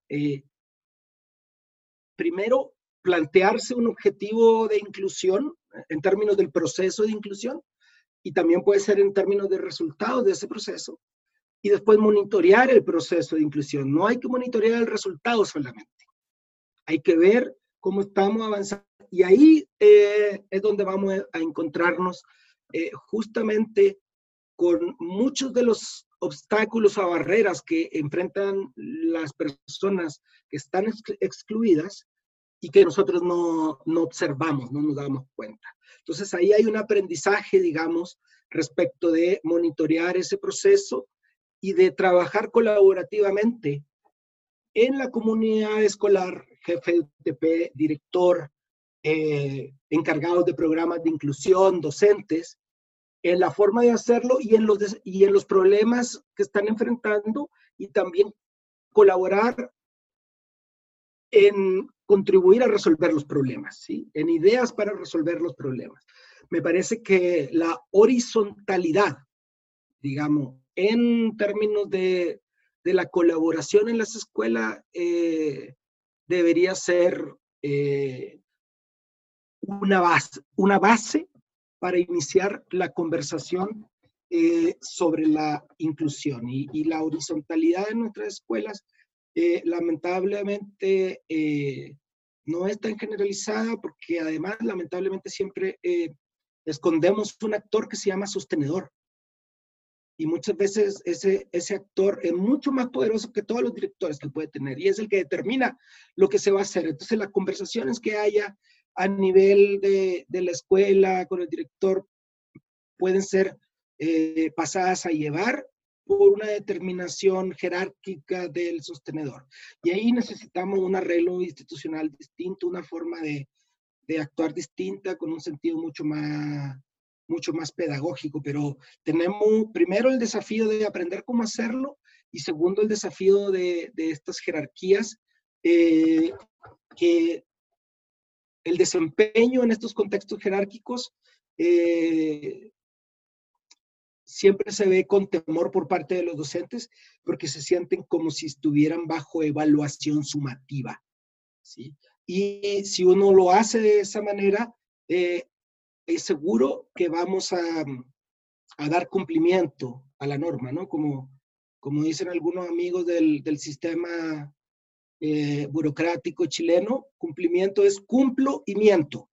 primero plantearse un objetivo de inclusión en términos del proceso de inclusión y también puede ser en términos de resultados de ese proceso, y después monitorear el proceso de inclusión. No hay que monitorear el resultado solamente, hay que ver cómo estamos avanzando. Y ahí eh, es donde vamos a encontrarnos eh, justamente con muchos de los obstáculos o barreras que enfrentan las personas que están excluidas y que nosotros no, no observamos, no nos damos cuenta. Entonces ahí hay un aprendizaje, digamos, respecto de monitorear ese proceso y de trabajar colaborativamente en la comunidad escolar, jefe de UTP, director, eh, encargados de programas de inclusión, docentes, en la forma de hacerlo y en, los, y en los problemas que están enfrentando y también colaborar en contribuir a resolver los problemas, ¿sí? en ideas para resolver los problemas. Me parece que la horizontalidad, digamos, en términos de, de la colaboración en las escuelas, eh, debería ser eh, una, base, una base para iniciar la conversación eh, sobre la inclusión y, la horizontalidad en nuestras escuelas eh, lamentablemente eh, no es tan generalizada porque además lamentablemente siempre escondemos un actor que se llama sostenedor. Y muchas veces ese, ese actor es mucho más poderoso que todos los directores que puede tener y es el que determina lo que se va a hacer. Entonces las conversaciones que haya a nivel de, de la escuela con el director pueden ser pasadas a llevar por una determinación jerárquica del sostenedor. Y ahí necesitamos un arreglo institucional distinto, una forma de, de actuar distinta, con un sentido mucho más, mucho más pedagógico, pero tenemos primero el desafío de aprender cómo hacerlo y segundo el desafío de, de estas jerarquías, eh, que el desempeño en estos contextos jerárquicos eh, siempre se ve con temor por parte de los docentes porque se sienten como si estuvieran bajo evaluación sumativa. Y si uno lo hace de esa manera, eh, es seguro que vamos a, dar cumplimiento a la norma, ¿no? Como, dicen algunos amigos del sistema eh, burocrático chileno, cumplimiento es cumplo y miento.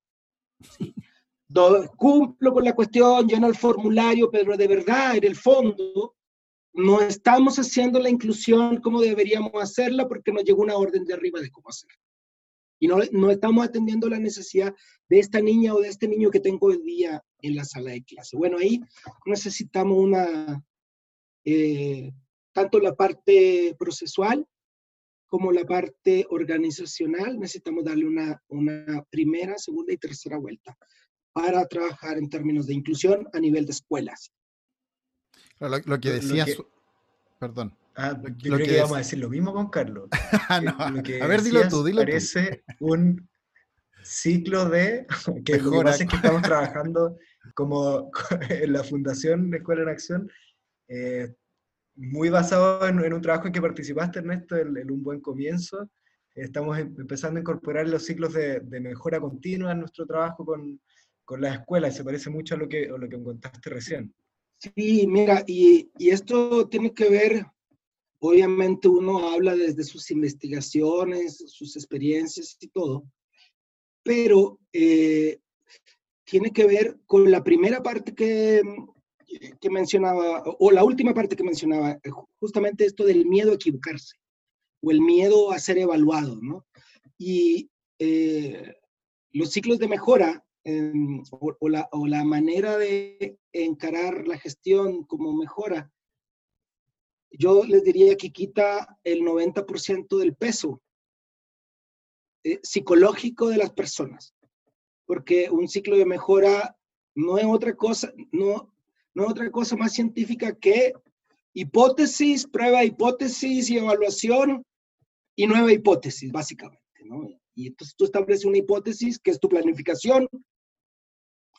cumplo con la cuestión, lleno el formulario, pero de verdad, en el fondo, no estamos haciendo la inclusión como deberíamos hacerla porque nos llegó una orden de arriba de cómo hacerla. Y no, no estamos atendiendo la necesidad de esta niña o de este niño que tengo hoy día en la sala de clase. Bueno, ahí necesitamos una, eh, tanto la parte procesual como la parte organizacional, necesitamos darle una, una primera, segunda y tercera vuelta para trabajar en términos de inclusión a nivel de escuelas.
Lo, que decías, perdón.
Ah, yo creo que, íbamos a decir lo mismo con Carlos.
Ah, a ver, dilo tú, dilo
parece un ciclo de que lo que pasa es que estamos trabajando como en la Fundación Escuela en Acción, eh, muy basado en, un trabajo en que participaste, Ernesto, en, un buen comienzo. Estamos em, empezando a incorporar los ciclos de, de mejora continua en nuestro trabajo con, con las escuelas, se parece mucho a lo que, a lo que me contaste recién.
Sí, mira, y, y, esto tiene que ver, obviamente uno habla desde sus investigaciones, sus experiencias y todo, pero eh, tiene que ver con la primera parte que, que mencionaba, o la última parte que mencionaba, eh, justamente esto del miedo a equivocarse, o el miedo a ser evaluado, ¿no? Y eh, los ciclos de mejora o, la, o, la, manera de encarar la gestión como mejora, yo les diría que quita el 90% del peso eh, psicológico de las personas, porque un ciclo de mejora no es otra cosa, no, no es otra cosa más científica que hipótesis, prueba hipótesis y evaluación y nueva hipótesis, básicamente, ¿no? Y entonces tú estableces una hipótesis que es tu planificación,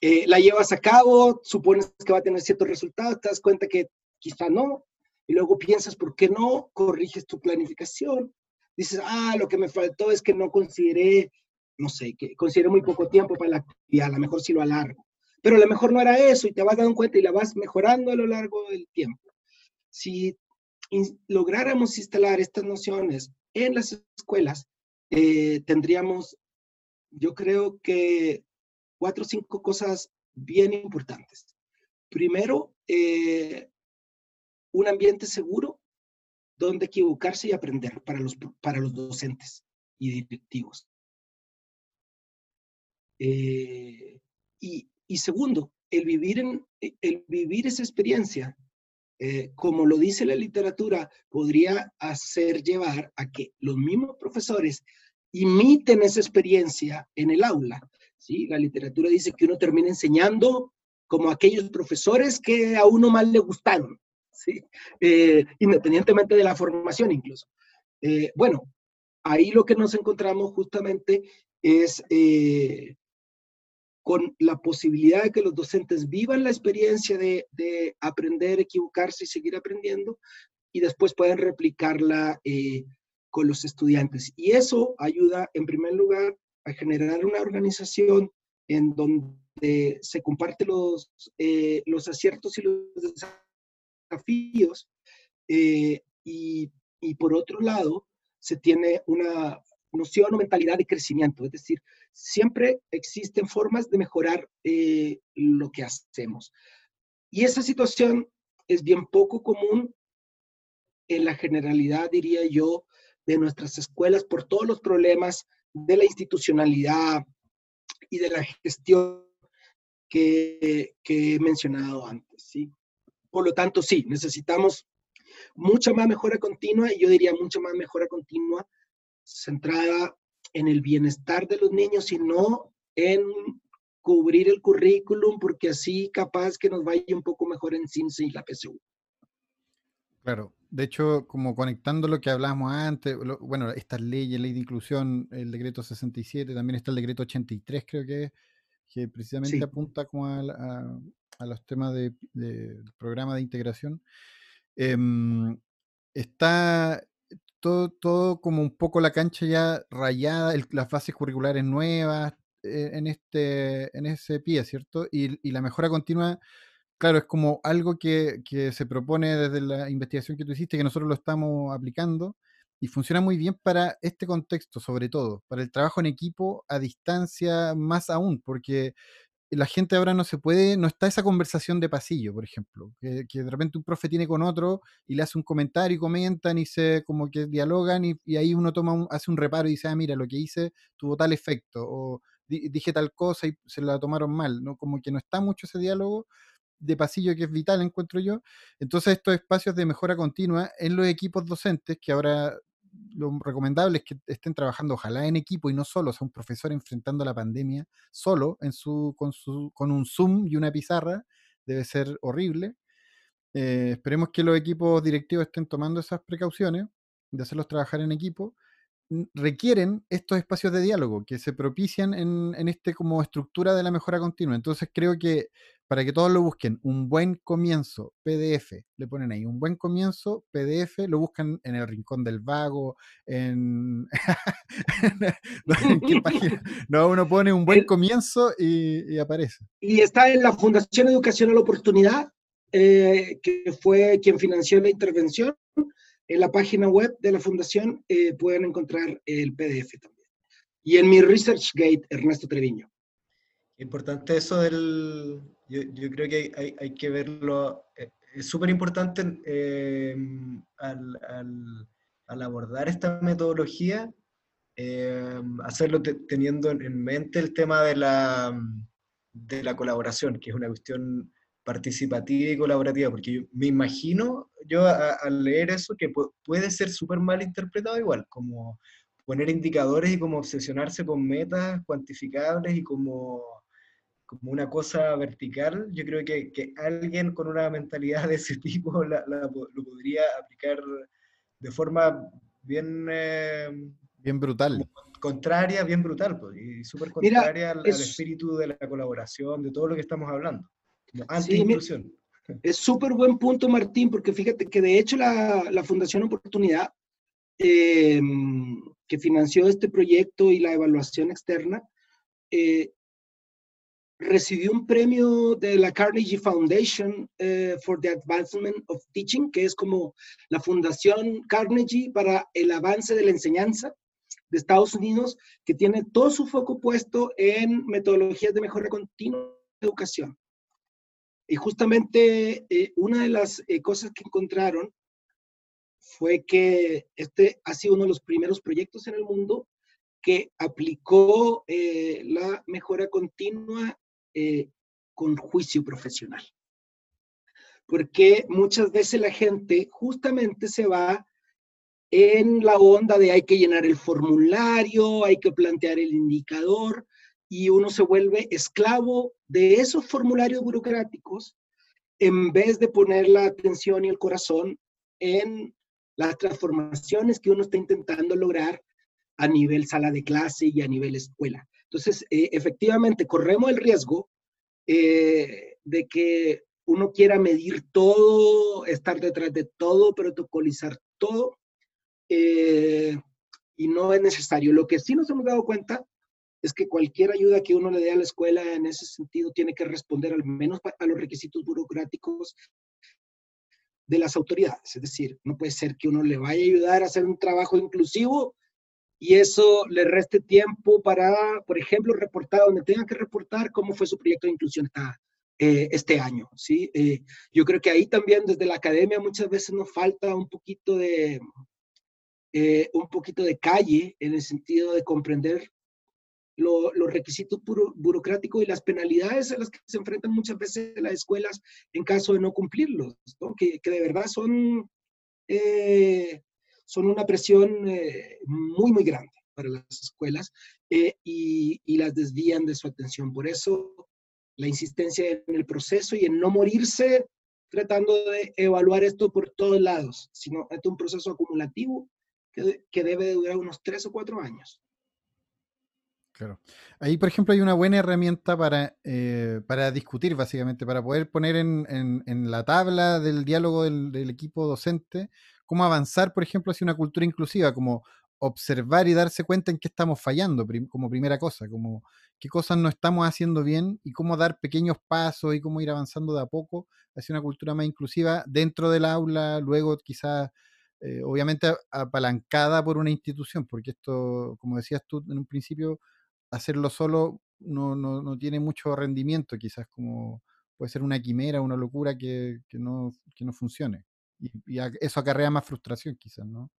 eh, la llevas a cabo, supones que va a tener ciertos resultados, te das cuenta que quizá no, y luego piensas por qué no, corriges tu planificación, dices, ah, lo que me faltó es que no consideré, no sé, que consideré muy poco tiempo para la actividad, a lo mejor sí lo alargo, pero a lo mejor no era eso y te vas dando cuenta y la vas mejorando a lo largo del tiempo. Si lográramos instalar estas nociones en las escuelas, eh, tendríamos, yo creo que cuatro o cinco cosas bien importantes. Primero, eh, un ambiente seguro donde equivocarse y aprender para los, para los docentes y directivos. Eh, y, y, segundo, el vivir, en, el vivir esa experiencia, eh, como lo dice la literatura, podría hacer llevar a que los mismos profesores imiten esa experiencia en el aula ¿sí? La literatura dice que uno termina enseñando como aquellos profesores que a uno más le gustaron, ¿sí? Eh, independientemente de la formación incluso. Eh, bueno, ahí lo que nos encontramos justamente es con la posibilidad de que los docentes vivan la experiencia de, de aprender, equivocarse y seguir aprendiendo, y después pueden replicarla con los estudiantes. Y eso ayuda, en primer lugar, a generar una organización en donde se comparten los, eh, los aciertos y los desafíos eh, y, por otro lado se tiene una noción o mentalidad de crecimiento, es decir, siempre existen formas de mejorar eh, lo que hacemos. Y esa situación es bien poco común en la generalidad, diría yo, de nuestras escuelas por todos los problemas de la institucionalidad y de la gestión que, he mencionado antes. ¿sí? Por lo tanto, sí, necesitamos mucha más mejora continua y yo diría mucha más mejora continua centrada en el bienestar de los niños y no en cubrir el currículum porque así capaz que nos vaya un poco mejor en CIMSE y la PSU.
Claro, de hecho, como conectando lo que hablábamos antes, bueno, estas leyes, ley de inclusión, el decreto 67, también está el decreto 83, creo que que precisamente apunta como a, los temas del de programa de integración. Em, está, todo, todo como un poco la cancha ya rayada, las bases curriculares nuevas eh, en, este, en ese pie, ¿cierto? Y, y la mejora continua, claro, es como algo que, que, se propone desde la investigación que tú hiciste, que nosotros lo estamos aplicando y funciona muy bien para este contexto, sobre todo, para el trabajo en equipo a distancia más aún, porque la gente ahora no se puede, no está esa conversación de pasillo, por ejemplo, que, de repente un profe tiene con otro y le hace un comentario y comentan y se como que dialogan y, ahí uno toma hace un reparo y dice, ah, mira, lo que hice tuvo tal efecto, o dije tal cosa y se la tomaron mal, ¿no? Como que no está mucho ese diálogo de pasillo que es vital, encuentro yo. Entonces estos espacios de mejora continua en los equipos docentes, que ahora lo recomendable es que estén trabajando ojalá en equipo y no solo, o sea, un profesor enfrentando la pandemia solo en su, con, un Zoom y una pizarra, debe ser horrible. Eh, esperemos que los equipos directivos estén tomando esas precauciones de hacerlos trabajar en equipo requieren estos espacios de diálogo que se propician en, en, este como estructura de la mejora continua. Entonces creo que para que todos lo busquen, un buen comienzo, PDF, le ponen ahí, un buen comienzo, PDF, lo buscan en el rincón del vago, en... ¿En qué página? No, uno pone un buen comienzo y, aparece.
Y está en la Fundación Educación a la Oportunidad, eh, que fue quien financió la intervención. En la página web de la fundación eh, pueden encontrar el PDF también. Y en mi ResearchGate, Ernesto Treviño.
Importante eso del... Yo, yo creo que hay, hay, que verlo... Eh, es súper importante eh, al, al, al, abordar esta metodología, eh, hacerlo teniendo en mente el tema de la, de la colaboración, que es una cuestión participativa y colaborativa, porque yo me imagino yo al leer eso que puede ser súper mal interpretado igual, como poner indicadores y como obsesionarse con metas cuantificables y como como una cosa vertical, yo creo que, que alguien con una mentalidad de ese tipo la, lo podría aplicar de forma bien...
Eh, bien brutal.
Contraria, bien brutal, pues, y súper contraria al, espíritu de la colaboración, de todo lo que estamos hablando. Anti-inclusión.
es súper buen punto, Martín, porque fíjate que de hecho la, la Fundación Oportunidad, eh, que financió este proyecto y la evaluación externa, eh, recibió un premio de la Carnegie Foundation eh, for the Advancement of Teaching, que es como la fundación Carnegie para el avance de la enseñanza de Estados Unidos, que tiene todo su foco puesto en metodologías de mejora continua de educación. Y justamente eh, una de las eh, cosas que encontraron fue que este ha sido uno de los primeros proyectos en el mundo que aplicó la mejora continua eh, con juicio profesional. Porque muchas veces la gente justamente se va en la onda de hay que llenar el formulario, hay que plantear el indicador, y uno se vuelve esclavo de esos formularios burocráticos en vez de poner la atención y el corazón en las transformaciones que uno está intentando lograr a nivel sala de clase y a nivel escuela. Entonces, eh, efectivamente, corremos el riesgo eh, de que uno quiera medir todo, estar detrás de todo, protocolizar todo, eh, y no es necesario. Lo que sí nos hemos dado cuenta es que cualquier ayuda que uno le dé a la escuela en ese sentido tiene que responder al menos a los requisitos burocráticos de las autoridades. Es decir, no puede ser que uno le vaya a ayudar a hacer un trabajo inclusivo y eso le reste tiempo para, por ejemplo, reportar donde tengan que reportar cómo fue su proyecto de inclusión eh, este año. ¿sí? Eh, yo creo que ahí también desde la academia muchas veces nos falta un poquito de, eh, un poquito de calle en el sentido de comprender los requisitos burocráticos y las penalidades a las que se enfrentan muchas veces las escuelas en caso de no cumplirlos, Que, que, de verdad son son una presión eh, muy, muy grande para las escuelas eh, y, y, las desvían de su atención. Por eso la insistencia en el proceso y en no morirse tratando de evaluar esto por todos lados, sino es un proceso acumulativo que, que debe durar unos tres o cuatro años.
Claro. Ahí, por ejemplo, hay una buena herramienta para, eh, para discutir, básicamente, para poder poner en, en, en la tabla del diálogo del, equipo docente cómo avanzar, por ejemplo, hacia una cultura inclusiva, como observar y darse cuenta en qué estamos fallando como primera cosa, como qué cosas no estamos haciendo bien y cómo dar pequeños pasos y cómo ir avanzando de a poco hacia una cultura más inclusiva dentro del aula, luego quizás, eh, obviamente, apalancada por una institución, porque esto, como decías tú en un principio, hacerlo solo no, no, no tiene mucho rendimiento, quizás como puede ser una quimera, una locura que, que, no, que no funcione. Y, eso acarrea más frustración, quizás, ¿no?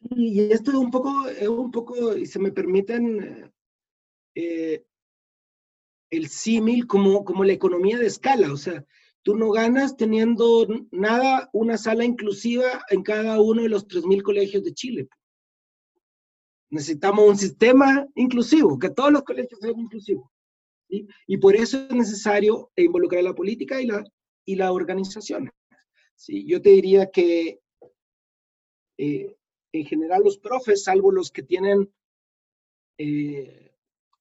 Y esto es un poco, es un poco, y se me permiten eh, el símil como, como la economía de escala, o sea, tú no ganas teniendo nada, una sala inclusiva en cada uno de los 3.000 colegios de Chile. Necesitamos un sistema inclusivo, que todos los colegios sean inclusivos. Y por eso es necesario involucrar la política y la, y la organización. ¿sí? Yo te diría que eh, en general los profes, salvo los que tienen eh,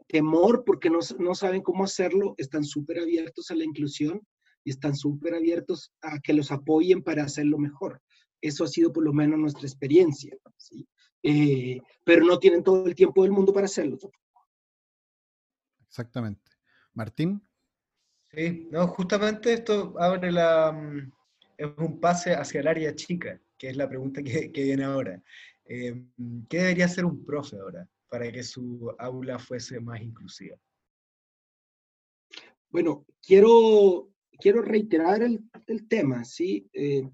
temor porque no, no, saben cómo hacerlo, están súper abiertos a la inclusión y están súper abiertos a que los apoyen para hacerlo mejor. Eso ha sido por lo menos nuestra experiencia, ¿sí? Eh, pero no tienen todo el tiempo del mundo para hacerlo.
Exactamente. Martín.
Sí, no, justamente esto abre la, mm, es un pase hacia el área chica que es la pregunta que, viene ahora. Eh, ¿Qué debería hacer un profe ahora para que su aula fuese más inclusiva?
Bueno, quiero, quiero reiterar el, tema, ¿sí? Eh,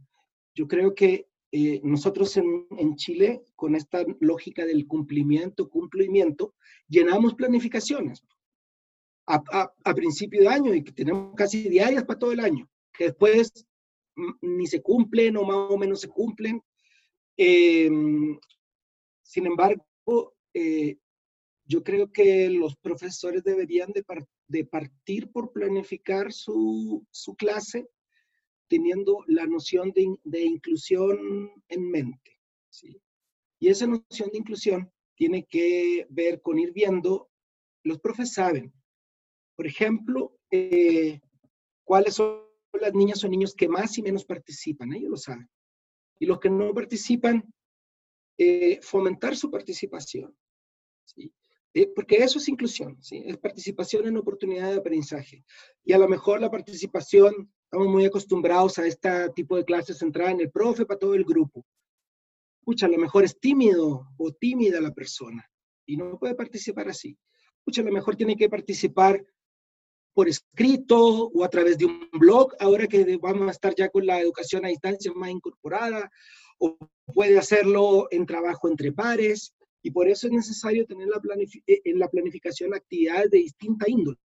yo creo que eh, nosotros en, Chile, con esta lógica del cumplimiento, cumplimiento, llenamos planificaciones a, a, principio de año y que tenemos casi diarias para todo el año, que después ni se cumplen o más o menos se cumplen. Em, sin embargo, eh, yo creo que los profesores deberían de, de partir por planificar su, su, clase teniendo la noción de, inclusión en mente. ¿sí? Y esa noción de inclusión tiene que ver con ir viendo, los profes saben, por ejemplo, eh, cuáles son las niñas o niños que más y menos participan, ellos lo saben. Y los que no participan, eh, fomentar su participación. ¿sí? Eh, porque eso es inclusión, ¿sí? es participación en oportunidad de aprendizaje. Y a lo mejor la participación, estamos muy acostumbrados a este tipo de clases centradas en el profe para todo el grupo. Escucha, a lo mejor es tímido o tímida la persona y no puede participar así. Escucha, a lo mejor tiene que participar por escrito o a través de un blog, ahora que vamos a estar ya con la educación a distancia más incorporada, o puede hacerlo en trabajo entre pares, y por eso es necesario tener la eh, en la planificación actividades de distinta índole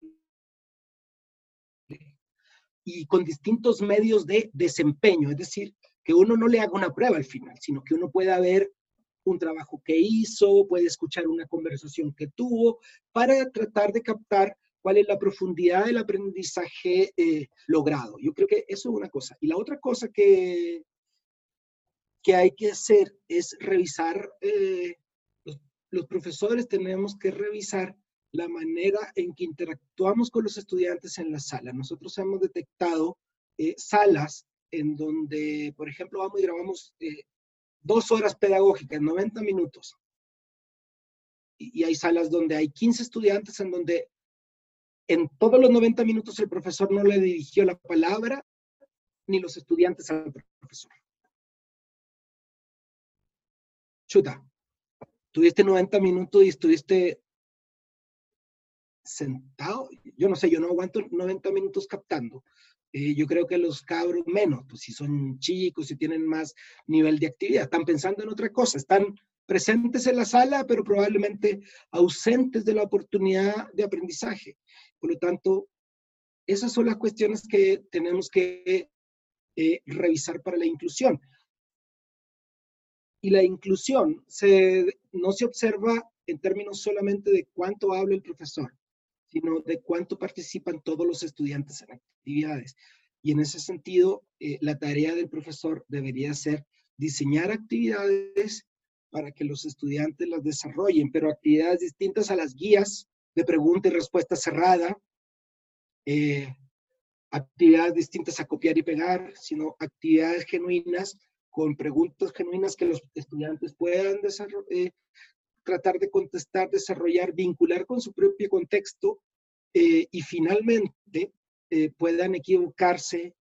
y con distintos medios de desempeño, es decir, que uno no le haga una prueba al final, sino que uno pueda ver un trabajo que hizo, puede escuchar una conversación que tuvo, para tratar de captar cuál es la profundidad del aprendizaje eh, logrado. Yo creo que eso es una cosa. Y la otra cosa que, que hay que hacer es revisar, eh, los, profesores tenemos que revisar la manera en que interactuamos con los estudiantes en la sala. Nosotros hemos detectado eh, salas en donde, por ejemplo, vamos y grabamos dos horas pedagógicas, 90 minutos. Y, y hay salas donde hay 15 estudiantes en donde en todos los 90 minutos el profesor no le dirigió la palabra, ni los estudiantes al profesor. Chuta, tuviste 90 minutos y estuviste sentado. Yo no sé, yo no aguanto 90 minutos captando. Eh, yo creo que los cabros menos, pues si son chicos, si tienen más nivel de actividad, están pensando en otra cosa, están presentes en la sala, pero probablemente ausentes de la oportunidad de aprendizaje. Por lo tanto, esas son las cuestiones que tenemos que eh, revisar para la inclusión. Y la inclusión se, no se observa en términos solamente de cuánto habla el profesor, sino de cuánto participan todos los estudiantes en actividades. Y en ese sentido, eh, la tarea del profesor debería ser diseñar actividades para que los estudiantes las desarrollen, pero actividades distintas a las guías de pregunta y respuesta cerrada, eh, actividades distintas a copiar y pegar, sino actividades genuinas con preguntas genuinas que los estudiantes puedan eh, tratar de contestar, desarrollar, vincular con su propio contexto eh, y finalmente eh, puedan equivocarse,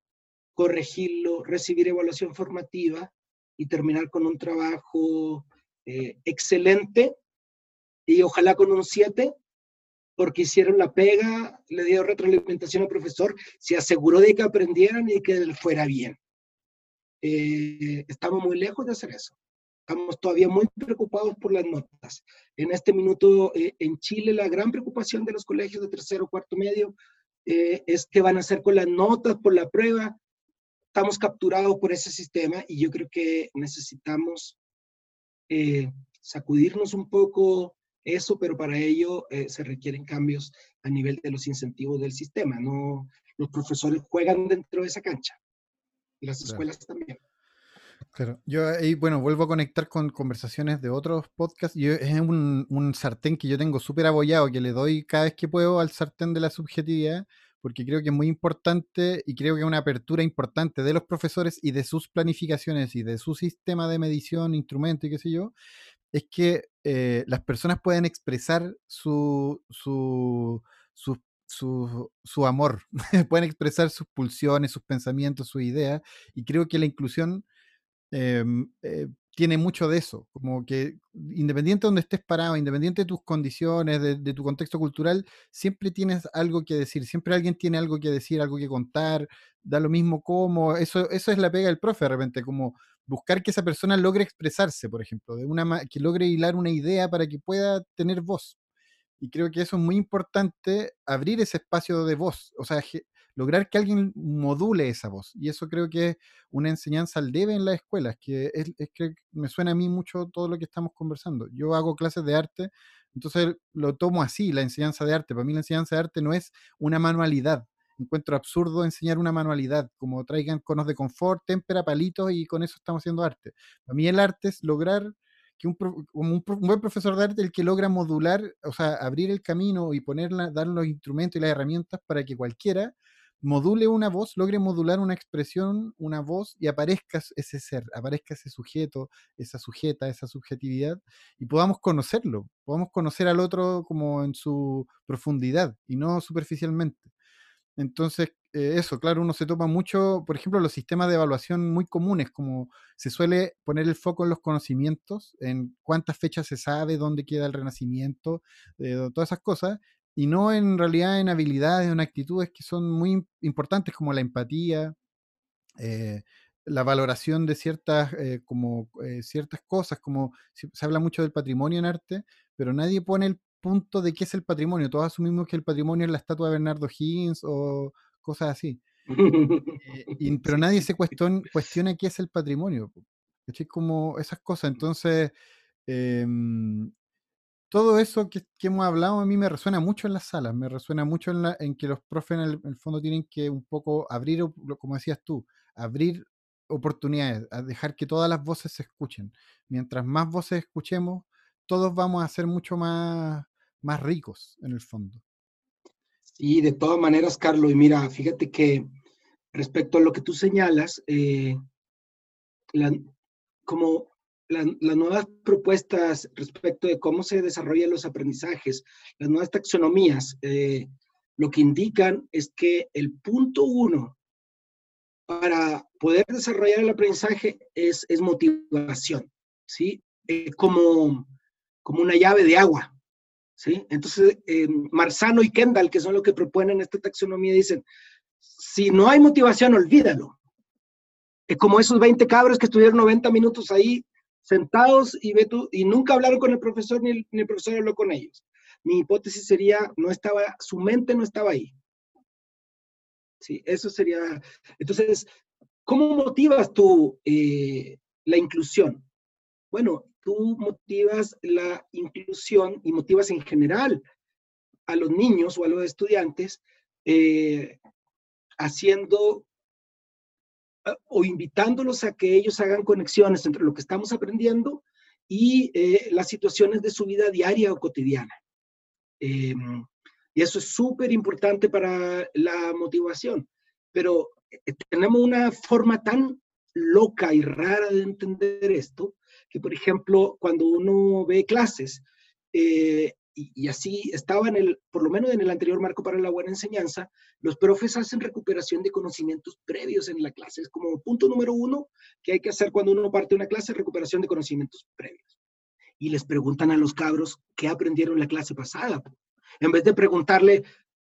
corregirlo, recibir evaluación formativa y terminar con un trabajo excelente y ojalá con un 7 porque hicieron la pega, le dio retroalimentación al profesor, se aseguró de que aprendieran y que fuera bien. Eh, estamos muy lejos de hacer eso. Estamos todavía muy preocupados por las notas. En este minuto, eh, en Chile, la gran preocupación de los colegios de tercero, cuarto medio eh, es qué van a hacer con las notas, por la prueba. Estamos capturados por ese sistema y yo creo que necesitamos sacudirnos un poco, eso, pero para ello eh, se requieren cambios a nivel de los incentivos del sistema. No, los profesores juegan dentro de esa cancha y las escuelas también.
Claro, yo ahí, bueno, vuelvo a conectar con conversaciones de otros podcasts. Yo, es un, un sartén que yo tengo súper abollado, que le doy cada vez que puedo al sartén de la subjetividad, porque creo que es muy importante y creo que es una apertura importante de los profesores y de sus planificaciones y de su sistema de medición, instrumento y qué sé yo, es que eh, las personas pueden expresar su, su, su, amor, pueden expresar sus pulsiones, sus pensamientos, sus ideas, y creo que la inclusión em, eh, tiene mucho de eso, como que independiente de donde estés parado, independiente de tus condiciones, de, tu contexto cultural, siempre tienes algo que decir, siempre alguien tiene algo que decir, algo que contar, da lo mismo cómo, eso, eso es la pega del profe de repente, como buscar que esa persona logre expresarse, por ejemplo, de una que logre hilar una idea para que pueda tener voz. Y creo que eso es muy importante, abrir ese espacio de voz, o sea, lograr que alguien module esa voz. Y eso creo que es una enseñanza al debe en las escuelas, que es, que me suena a mí mucho todo lo que estamos conversando. Yo hago clases de arte, entonces lo tomo así, la enseñanza de arte. Para mí la enseñanza de arte no es una manualidad, encuentro absurdo enseñar una manualidad, como traigan conos de confort, témpera, palitos y con eso estamos haciendo arte. Para mí el arte es lograr que un, un, buen profesor de arte el que logra modular, o sea, abrir el camino y ponerla, dar los instrumentos y las herramientas para que cualquiera module una voz, logre modular una expresión, una voz y aparezca ese ser, aparezca ese sujeto, esa sujeta, esa subjetividad y podamos conocerlo, podamos conocer al otro como en su profundidad y no superficialmente. Entonces, eh, eso, claro, uno se topa mucho, por ejemplo, los sistemas de evaluación muy comunes, como se suele poner el foco en los conocimientos, en cuántas fechas se sabe, dónde queda el renacimiento, eh, todas esas cosas, y no en realidad en habilidades, en actitudes que son muy importantes, como la empatía, eh, la valoración de ciertas, como, ciertas cosas, como se, habla mucho del patrimonio en arte, pero nadie pone el punto de qué es el patrimonio. Todos asumimos que el patrimonio es la estatua de Bernardo Higgins o cosas así. Eh, pero nadie se cuestiona, cuestiona qué es el patrimonio. Es como esas cosas. Entonces, em, todo eso que, hemos hablado a mí me resuena mucho en las salas, me resuena mucho en, la, que los profes en el, fondo tienen que un poco abrir, como decías tú, abrir oportunidades, a dejar que todas las voces se escuchen. Mientras más voces escuchemos, todos vamos a ser mucho más, más ricos en el fondo.
Sí, de todas maneras, Carlos, y mira, fíjate que respecto a lo que tú señalas, eh, como las nuevas propuestas respecto de cómo se desarrollan los aprendizajes, las nuevas taxonomías, eh, lo que indican es que el punto uno para poder desarrollar el aprendizaje es, es motivación, ¿sí? Eh, como, como una llave de agua, ¿sí? Entonces, eh, Marzano y Kendall, que son los que proponen esta taxonomía, dicen, si no hay motivación, olvídalo. Es como esos 20 cabros que estuvieron 90 minutos ahí sentados y, ve y nunca hablaron con el profesor ni el, profesor habló con ellos. Mi hipótesis sería, no estaba, su mente no estaba ahí. Sí, eso sería. Entonces, ¿cómo motivas tú eh, la inclusión? Bueno, tú motivas la inclusión y motivas en general a los niños o a los estudiantes eh, haciendo o invitándolos a que ellos hagan conexiones entre lo que estamos aprendiendo y eh, las situaciones de su vida diaria o cotidiana. Em, y eso es súper importante para la motivación. Pero eh, tenemos una forma tan loca y rara de entender esto, que por ejemplo, cuando uno ve clases, eh, y, así estaba en el, por lo menos en el anterior marco para la buena enseñanza, los profes hacen recuperación de conocimientos previos en la clase. Es como punto número uno que hay que hacer cuando uno parte una clase, recuperación de conocimientos previos. Y les preguntan a los cabros qué aprendieron la clase pasada. En vez de preguntarle,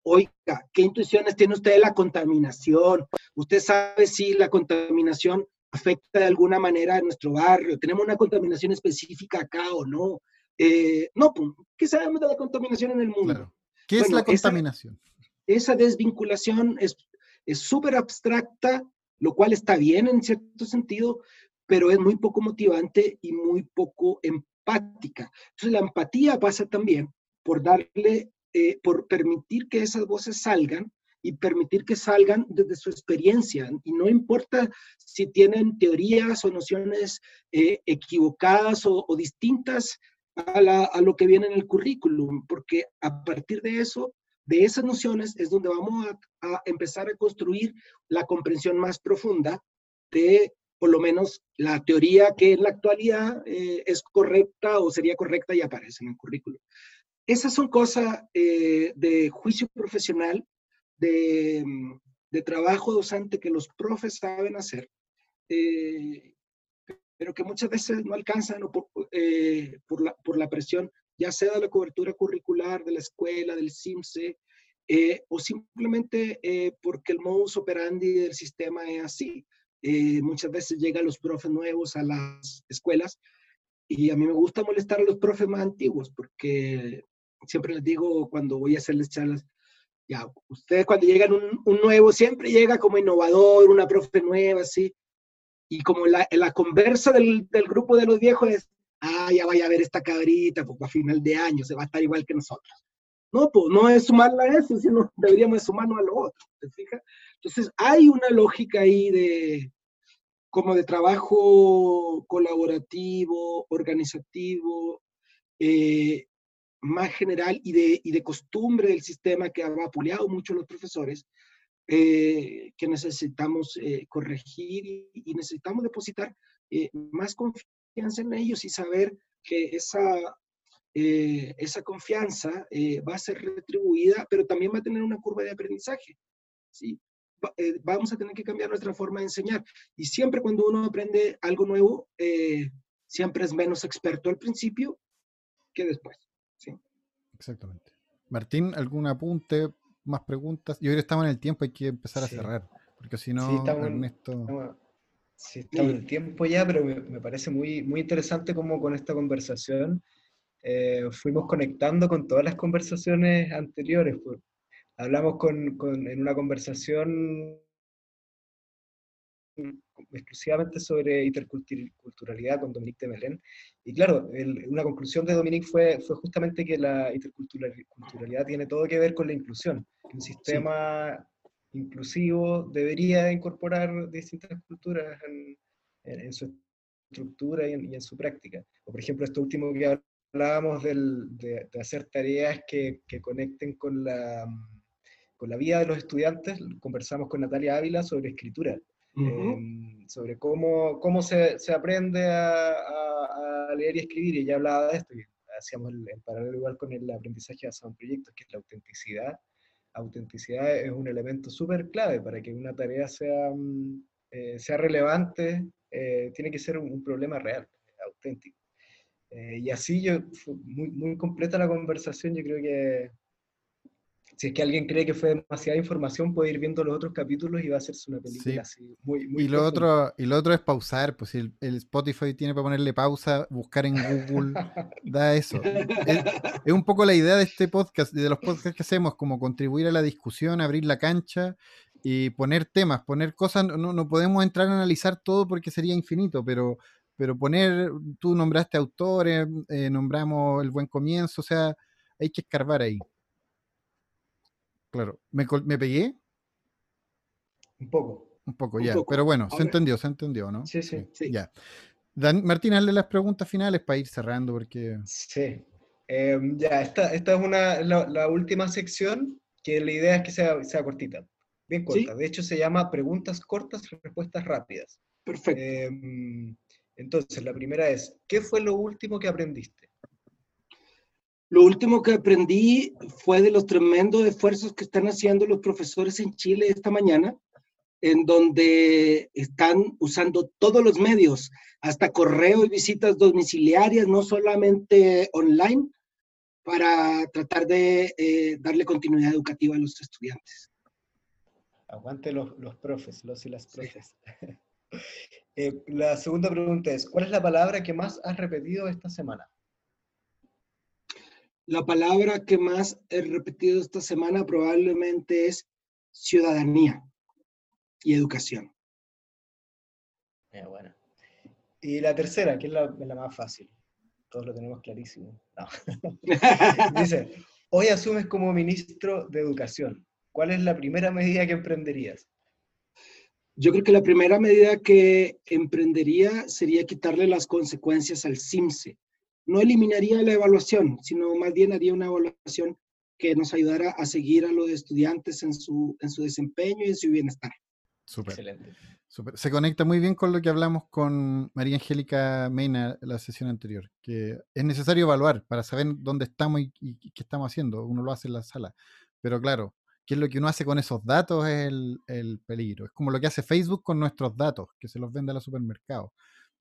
oiga, ¿qué intuiciones tiene usted de la contaminación? ¿Usted sabe si la contaminación afecta de alguna manera a nuestro barrio? ¿Tenemos una contaminación específica acá o no? Eh, no, pues, ¿qué sabemos de la contaminación en el mundo?
¿Qué es la contaminación?
Esa, desvinculación es súper abstracta, lo cual está bien en cierto sentido, pero es muy poco motivante y muy poco empática. Entonces la empatía pasa también por darle, eh, por permitir que esas voces salgan y permitir que salgan desde su experiencia. Y no importa si tienen teorías o nociones eh, equivocadas o, o distintas a, lo que viene en el currículum, porque a partir de eso, de esas nociones, es donde vamos a, empezar a construir la comprensión más profunda de, por lo menos, la teoría que en la actualidad eh, es correcta o sería correcta y aparece en el currículum. Esas son cosas eh, de juicio profesional, de, de, trabajo docente que los profes saben hacer. Eh, pero que muchas veces no alcanzan eh, por, la, por, la, presión, ya sea de la cobertura curricular de la escuela, del CIMSE, eh, o simplemente eh, porque el modus operandi del sistema es así. muchas veces llegan los profes nuevos a las escuelas y a mí me gusta molestar a los profes más antiguos porque siempre les digo cuando voy a hacerles charlas, ya, ustedes cuando llegan un, un nuevo siempre llega como innovador, una profe nueva, así, y como la, la conversa del, del, grupo de los viejos es, ah, ya vaya a ver esta cabrita, pues a final de año se va a estar igual que nosotros. No, pues no es sumarla a eso, sino deberíamos sumarnos a lo otro, ¿te fijas? Entonces hay una lógica ahí de, como de trabajo colaborativo, organizativo, eh, más general y de, y de costumbre del sistema que ha vapuleado mucho a los profesores, eh, que necesitamos eh, corregir y, necesitamos depositar eh, más confianza en ellos y saber que esa, esa confianza va a ser retribuida, pero también va a tener una curva de aprendizaje. ¿sí? vamos a tener que cambiar nuestra forma de enseñar. Y siempre cuando uno aprende algo nuevo, siempre es menos experto al principio que después. ¿sí?
Exactamente. Martín, ¿algún apunte más preguntas. Yo creo que estamos en el tiempo, hay que empezar a cerrar, porque si no,
sí, estamos, Ernesto... sí, estamos en el tiempo ya, pero me, parece muy, muy interesante cómo con esta conversación eh, fuimos conectando con todas las conversaciones anteriores. Pues. Hablamos con, con, en una conversación exclusivamente sobre interculturalidad con Dominique de Melén. Y claro, una conclusión de Dominique fue, fue justamente que la interculturalidad tiene todo que ver con la inclusión. Un sistema inclusivo debería incorporar distintas culturas en, en, su estructura y en, y en, su práctica. O por ejemplo, esto último que hablábamos del, de, de, hacer tareas que, que conecten con la, con la vida de los estudiantes, conversamos con Natalia Ávila sobre escritura. Em, sobre cómo, cómo se, se aprende a, a, leer y escribir, y ella hablaba de esto, y hacíamos el, paralelo igual con el aprendizaje basado en proyectos, que es la autenticidad. Autenticidad es un elemento súper clave para que una tarea sea, mm, eh, sea relevante, eh, tiene que ser un, problema real, auténtico. Eh, y así yo, muy, muy completa la conversación, yo creo que si es que alguien cree que fue demasiada información, puede ir viendo los otros capítulos y va a hacerse una película así muy, muy
y lo otro Y lo otro es pausar, pues si el, Spotify tiene para ponerle pausa, buscar en Google, da eso. Es, un poco la idea de este podcast, de los podcasts que hacemos, como contribuir a la discusión, abrir la cancha y poner temas, poner cosas, no, no podemos entrar a analizar todo porque sería infinito, pero, pero poner, tú nombraste autores, eh, nombramos el buen comienzo, o sea, hay que escarbar ahí. Claro. ¿Me, me pegué?
Un poco.
Un poco, ya. Pero bueno, se entendió, se entendió, ¿no?
Sí, sí. sí.
Ya. Dan, Martín, hazle las preguntas finales para ir cerrando, porque.
Sí. Em, ya, esta, esta es una, la, última sección, que la idea es que sea, sea cortita, bien corta. De hecho, se llama preguntas cortas, respuestas rápidas.
Perfecto.
Em, entonces, la primera es, ¿qué fue lo último que aprendiste?
Lo último que aprendí fue de los tremendos esfuerzos que están haciendo los profesores en Chile esta mañana, en donde están usando todos los medios, hasta correo y visitas domiciliarias, no solamente online, para tratar de eh, darle continuidad educativa a los estudiantes.
Aguante los, los profes, los y las profes. Eh, la segunda pregunta es, ¿cuál es la palabra que más has repetido esta semana?
La palabra que más he repetido esta semana probablemente es ciudadanía y educación.
Eh, bueno. Y la tercera, que es la, la, más fácil. Todos lo tenemos clarísimo. Dice, hoy asumes como ministro de Educación. ¿Cuál es la primera medida que emprenderías?
Yo creo que la primera medida que emprendería sería quitarle las consecuencias al CIMSE. No eliminaría la evaluación, sino más bien haría una evaluación que nos ayudara a seguir a los estudiantes en su, en su desempeño y en su bienestar.
Súper. Excelente. Se conecta muy bien con lo que hablamos con María Angélica Mena la sesión anterior, que es necesario evaluar para saber dónde estamos y, y qué estamos haciendo. Uno lo hace en la sala. Pero claro, qué es lo que uno hace con esos datos es el, peligro. Es como lo que hace Facebook con nuestros datos, que se los vende a los supermercados.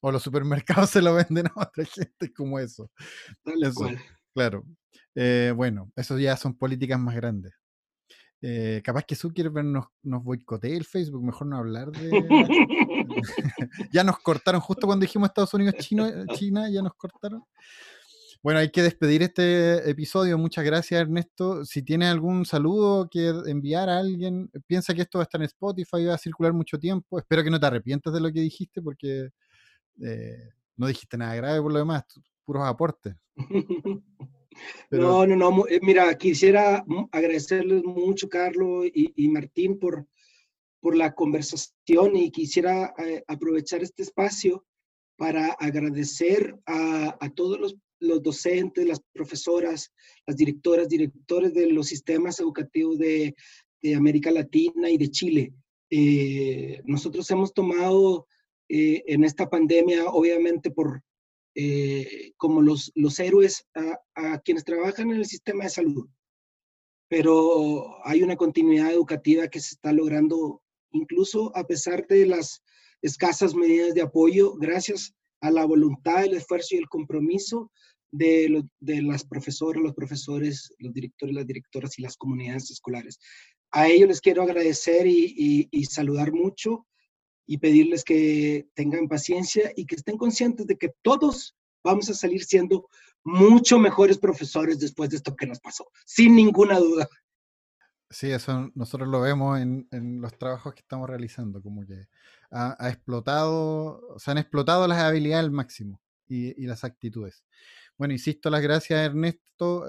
O los supermercados se los venden a otra gente, como eso. Claro. Eh, bueno, eso ya son políticas más grandes. Eh, capaz que Zuckerberg nos, nos boicotee el Facebook, mejor no hablar de... ya nos cortaron, justo cuando dijimos Estados Unidos, Chino, China, ya nos cortaron. Bueno, hay que despedir este episodio. Muchas gracias, Ernesto. Si tienes algún saludo que enviar a alguien, piensa que esto va a estar en Spotify, va a circular mucho tiempo. Espero que no te arrepientas de lo que dijiste, porque eh, no dijiste nada grave por lo demás, puros aportes.
No, no, no. Eh, mira, quisiera agradecerles mucho, Carlos y, Martín, por, por la conversación y quisiera eh, aprovechar este espacio para agradecer a, a todos los los docentes, las profesoras, las directoras, directores de los sistemas educativos de, América Latina y de Chile. Eh, nosotros hemos tomado eh, en esta pandemia, obviamente por eh, como los, los héroes a, quienes trabajan en el sistema de salud, pero hay una continuidad educativa que se está logrando incluso a pesar de las escasas medidas de apoyo, gracias a la voluntad, el esfuerzo y el compromiso de, de las profesoras, los profesores, los directores, las directoras y las comunidades escolares. A ellos les quiero agradecer y, saludar mucho y pedirles que tengan paciencia y que estén conscientes de que todos vamos a salir siendo mucho mejores profesores después de esto que nos pasó, sin ninguna duda.
Sí, eso nosotros lo vemos en, en los trabajos que estamos realizando, como que ha, explotado, se han explotado las habilidades al máximo y, y las actitudes. Bueno, insisto, las gracias Ernesto.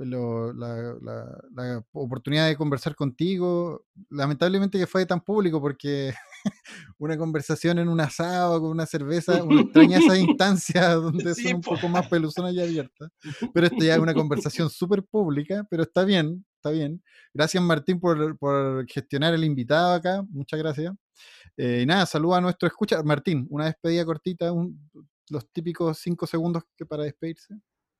Em, la, oportunidad de conversar contigo. Lamentablemente que fue tan público porque una conversación en un asado con una cerveza, una extraña esa instancia donde son un poco más peluzonas y abiertas. Pero esto ya es una conversación súper pública, pero está bien, está bien. Gracias Martín por, por gestionar el invitado acá, muchas gracias. Eh, y nada, saluda a nuestro escucha. Martín, una despedida cortita, un, los típicos cinco segundos que para despedirse.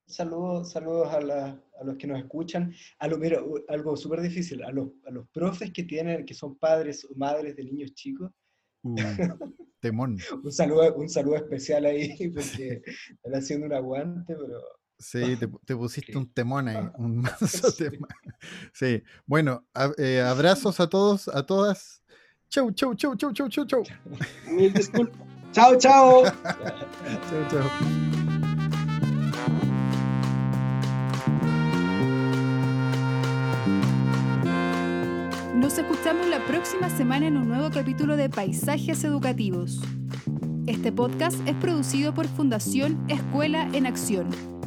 Saludos, saludos a, a, los que nos escuchan. A lo, mira, algo súper difícil, a los, a los profes que tienen, que son padres o madres de niños chicos.
Uh, temón.
un, saludo, un saludo especial ahí, porque están haciendo un aguante, pero...
Sí, te, te pusiste un temón ahí, un sí. Sí, bueno, eh, abrazos a todos, a todas. Chau, chau, chau, chau, chau, chau, chau.
Mil disculpas. Chao, chao.
chao, chao.
Escuchamos la próxima semana en un nuevo capítulo de Paisajes Educativos. Este podcast es producido por Fundación Escuela en Acción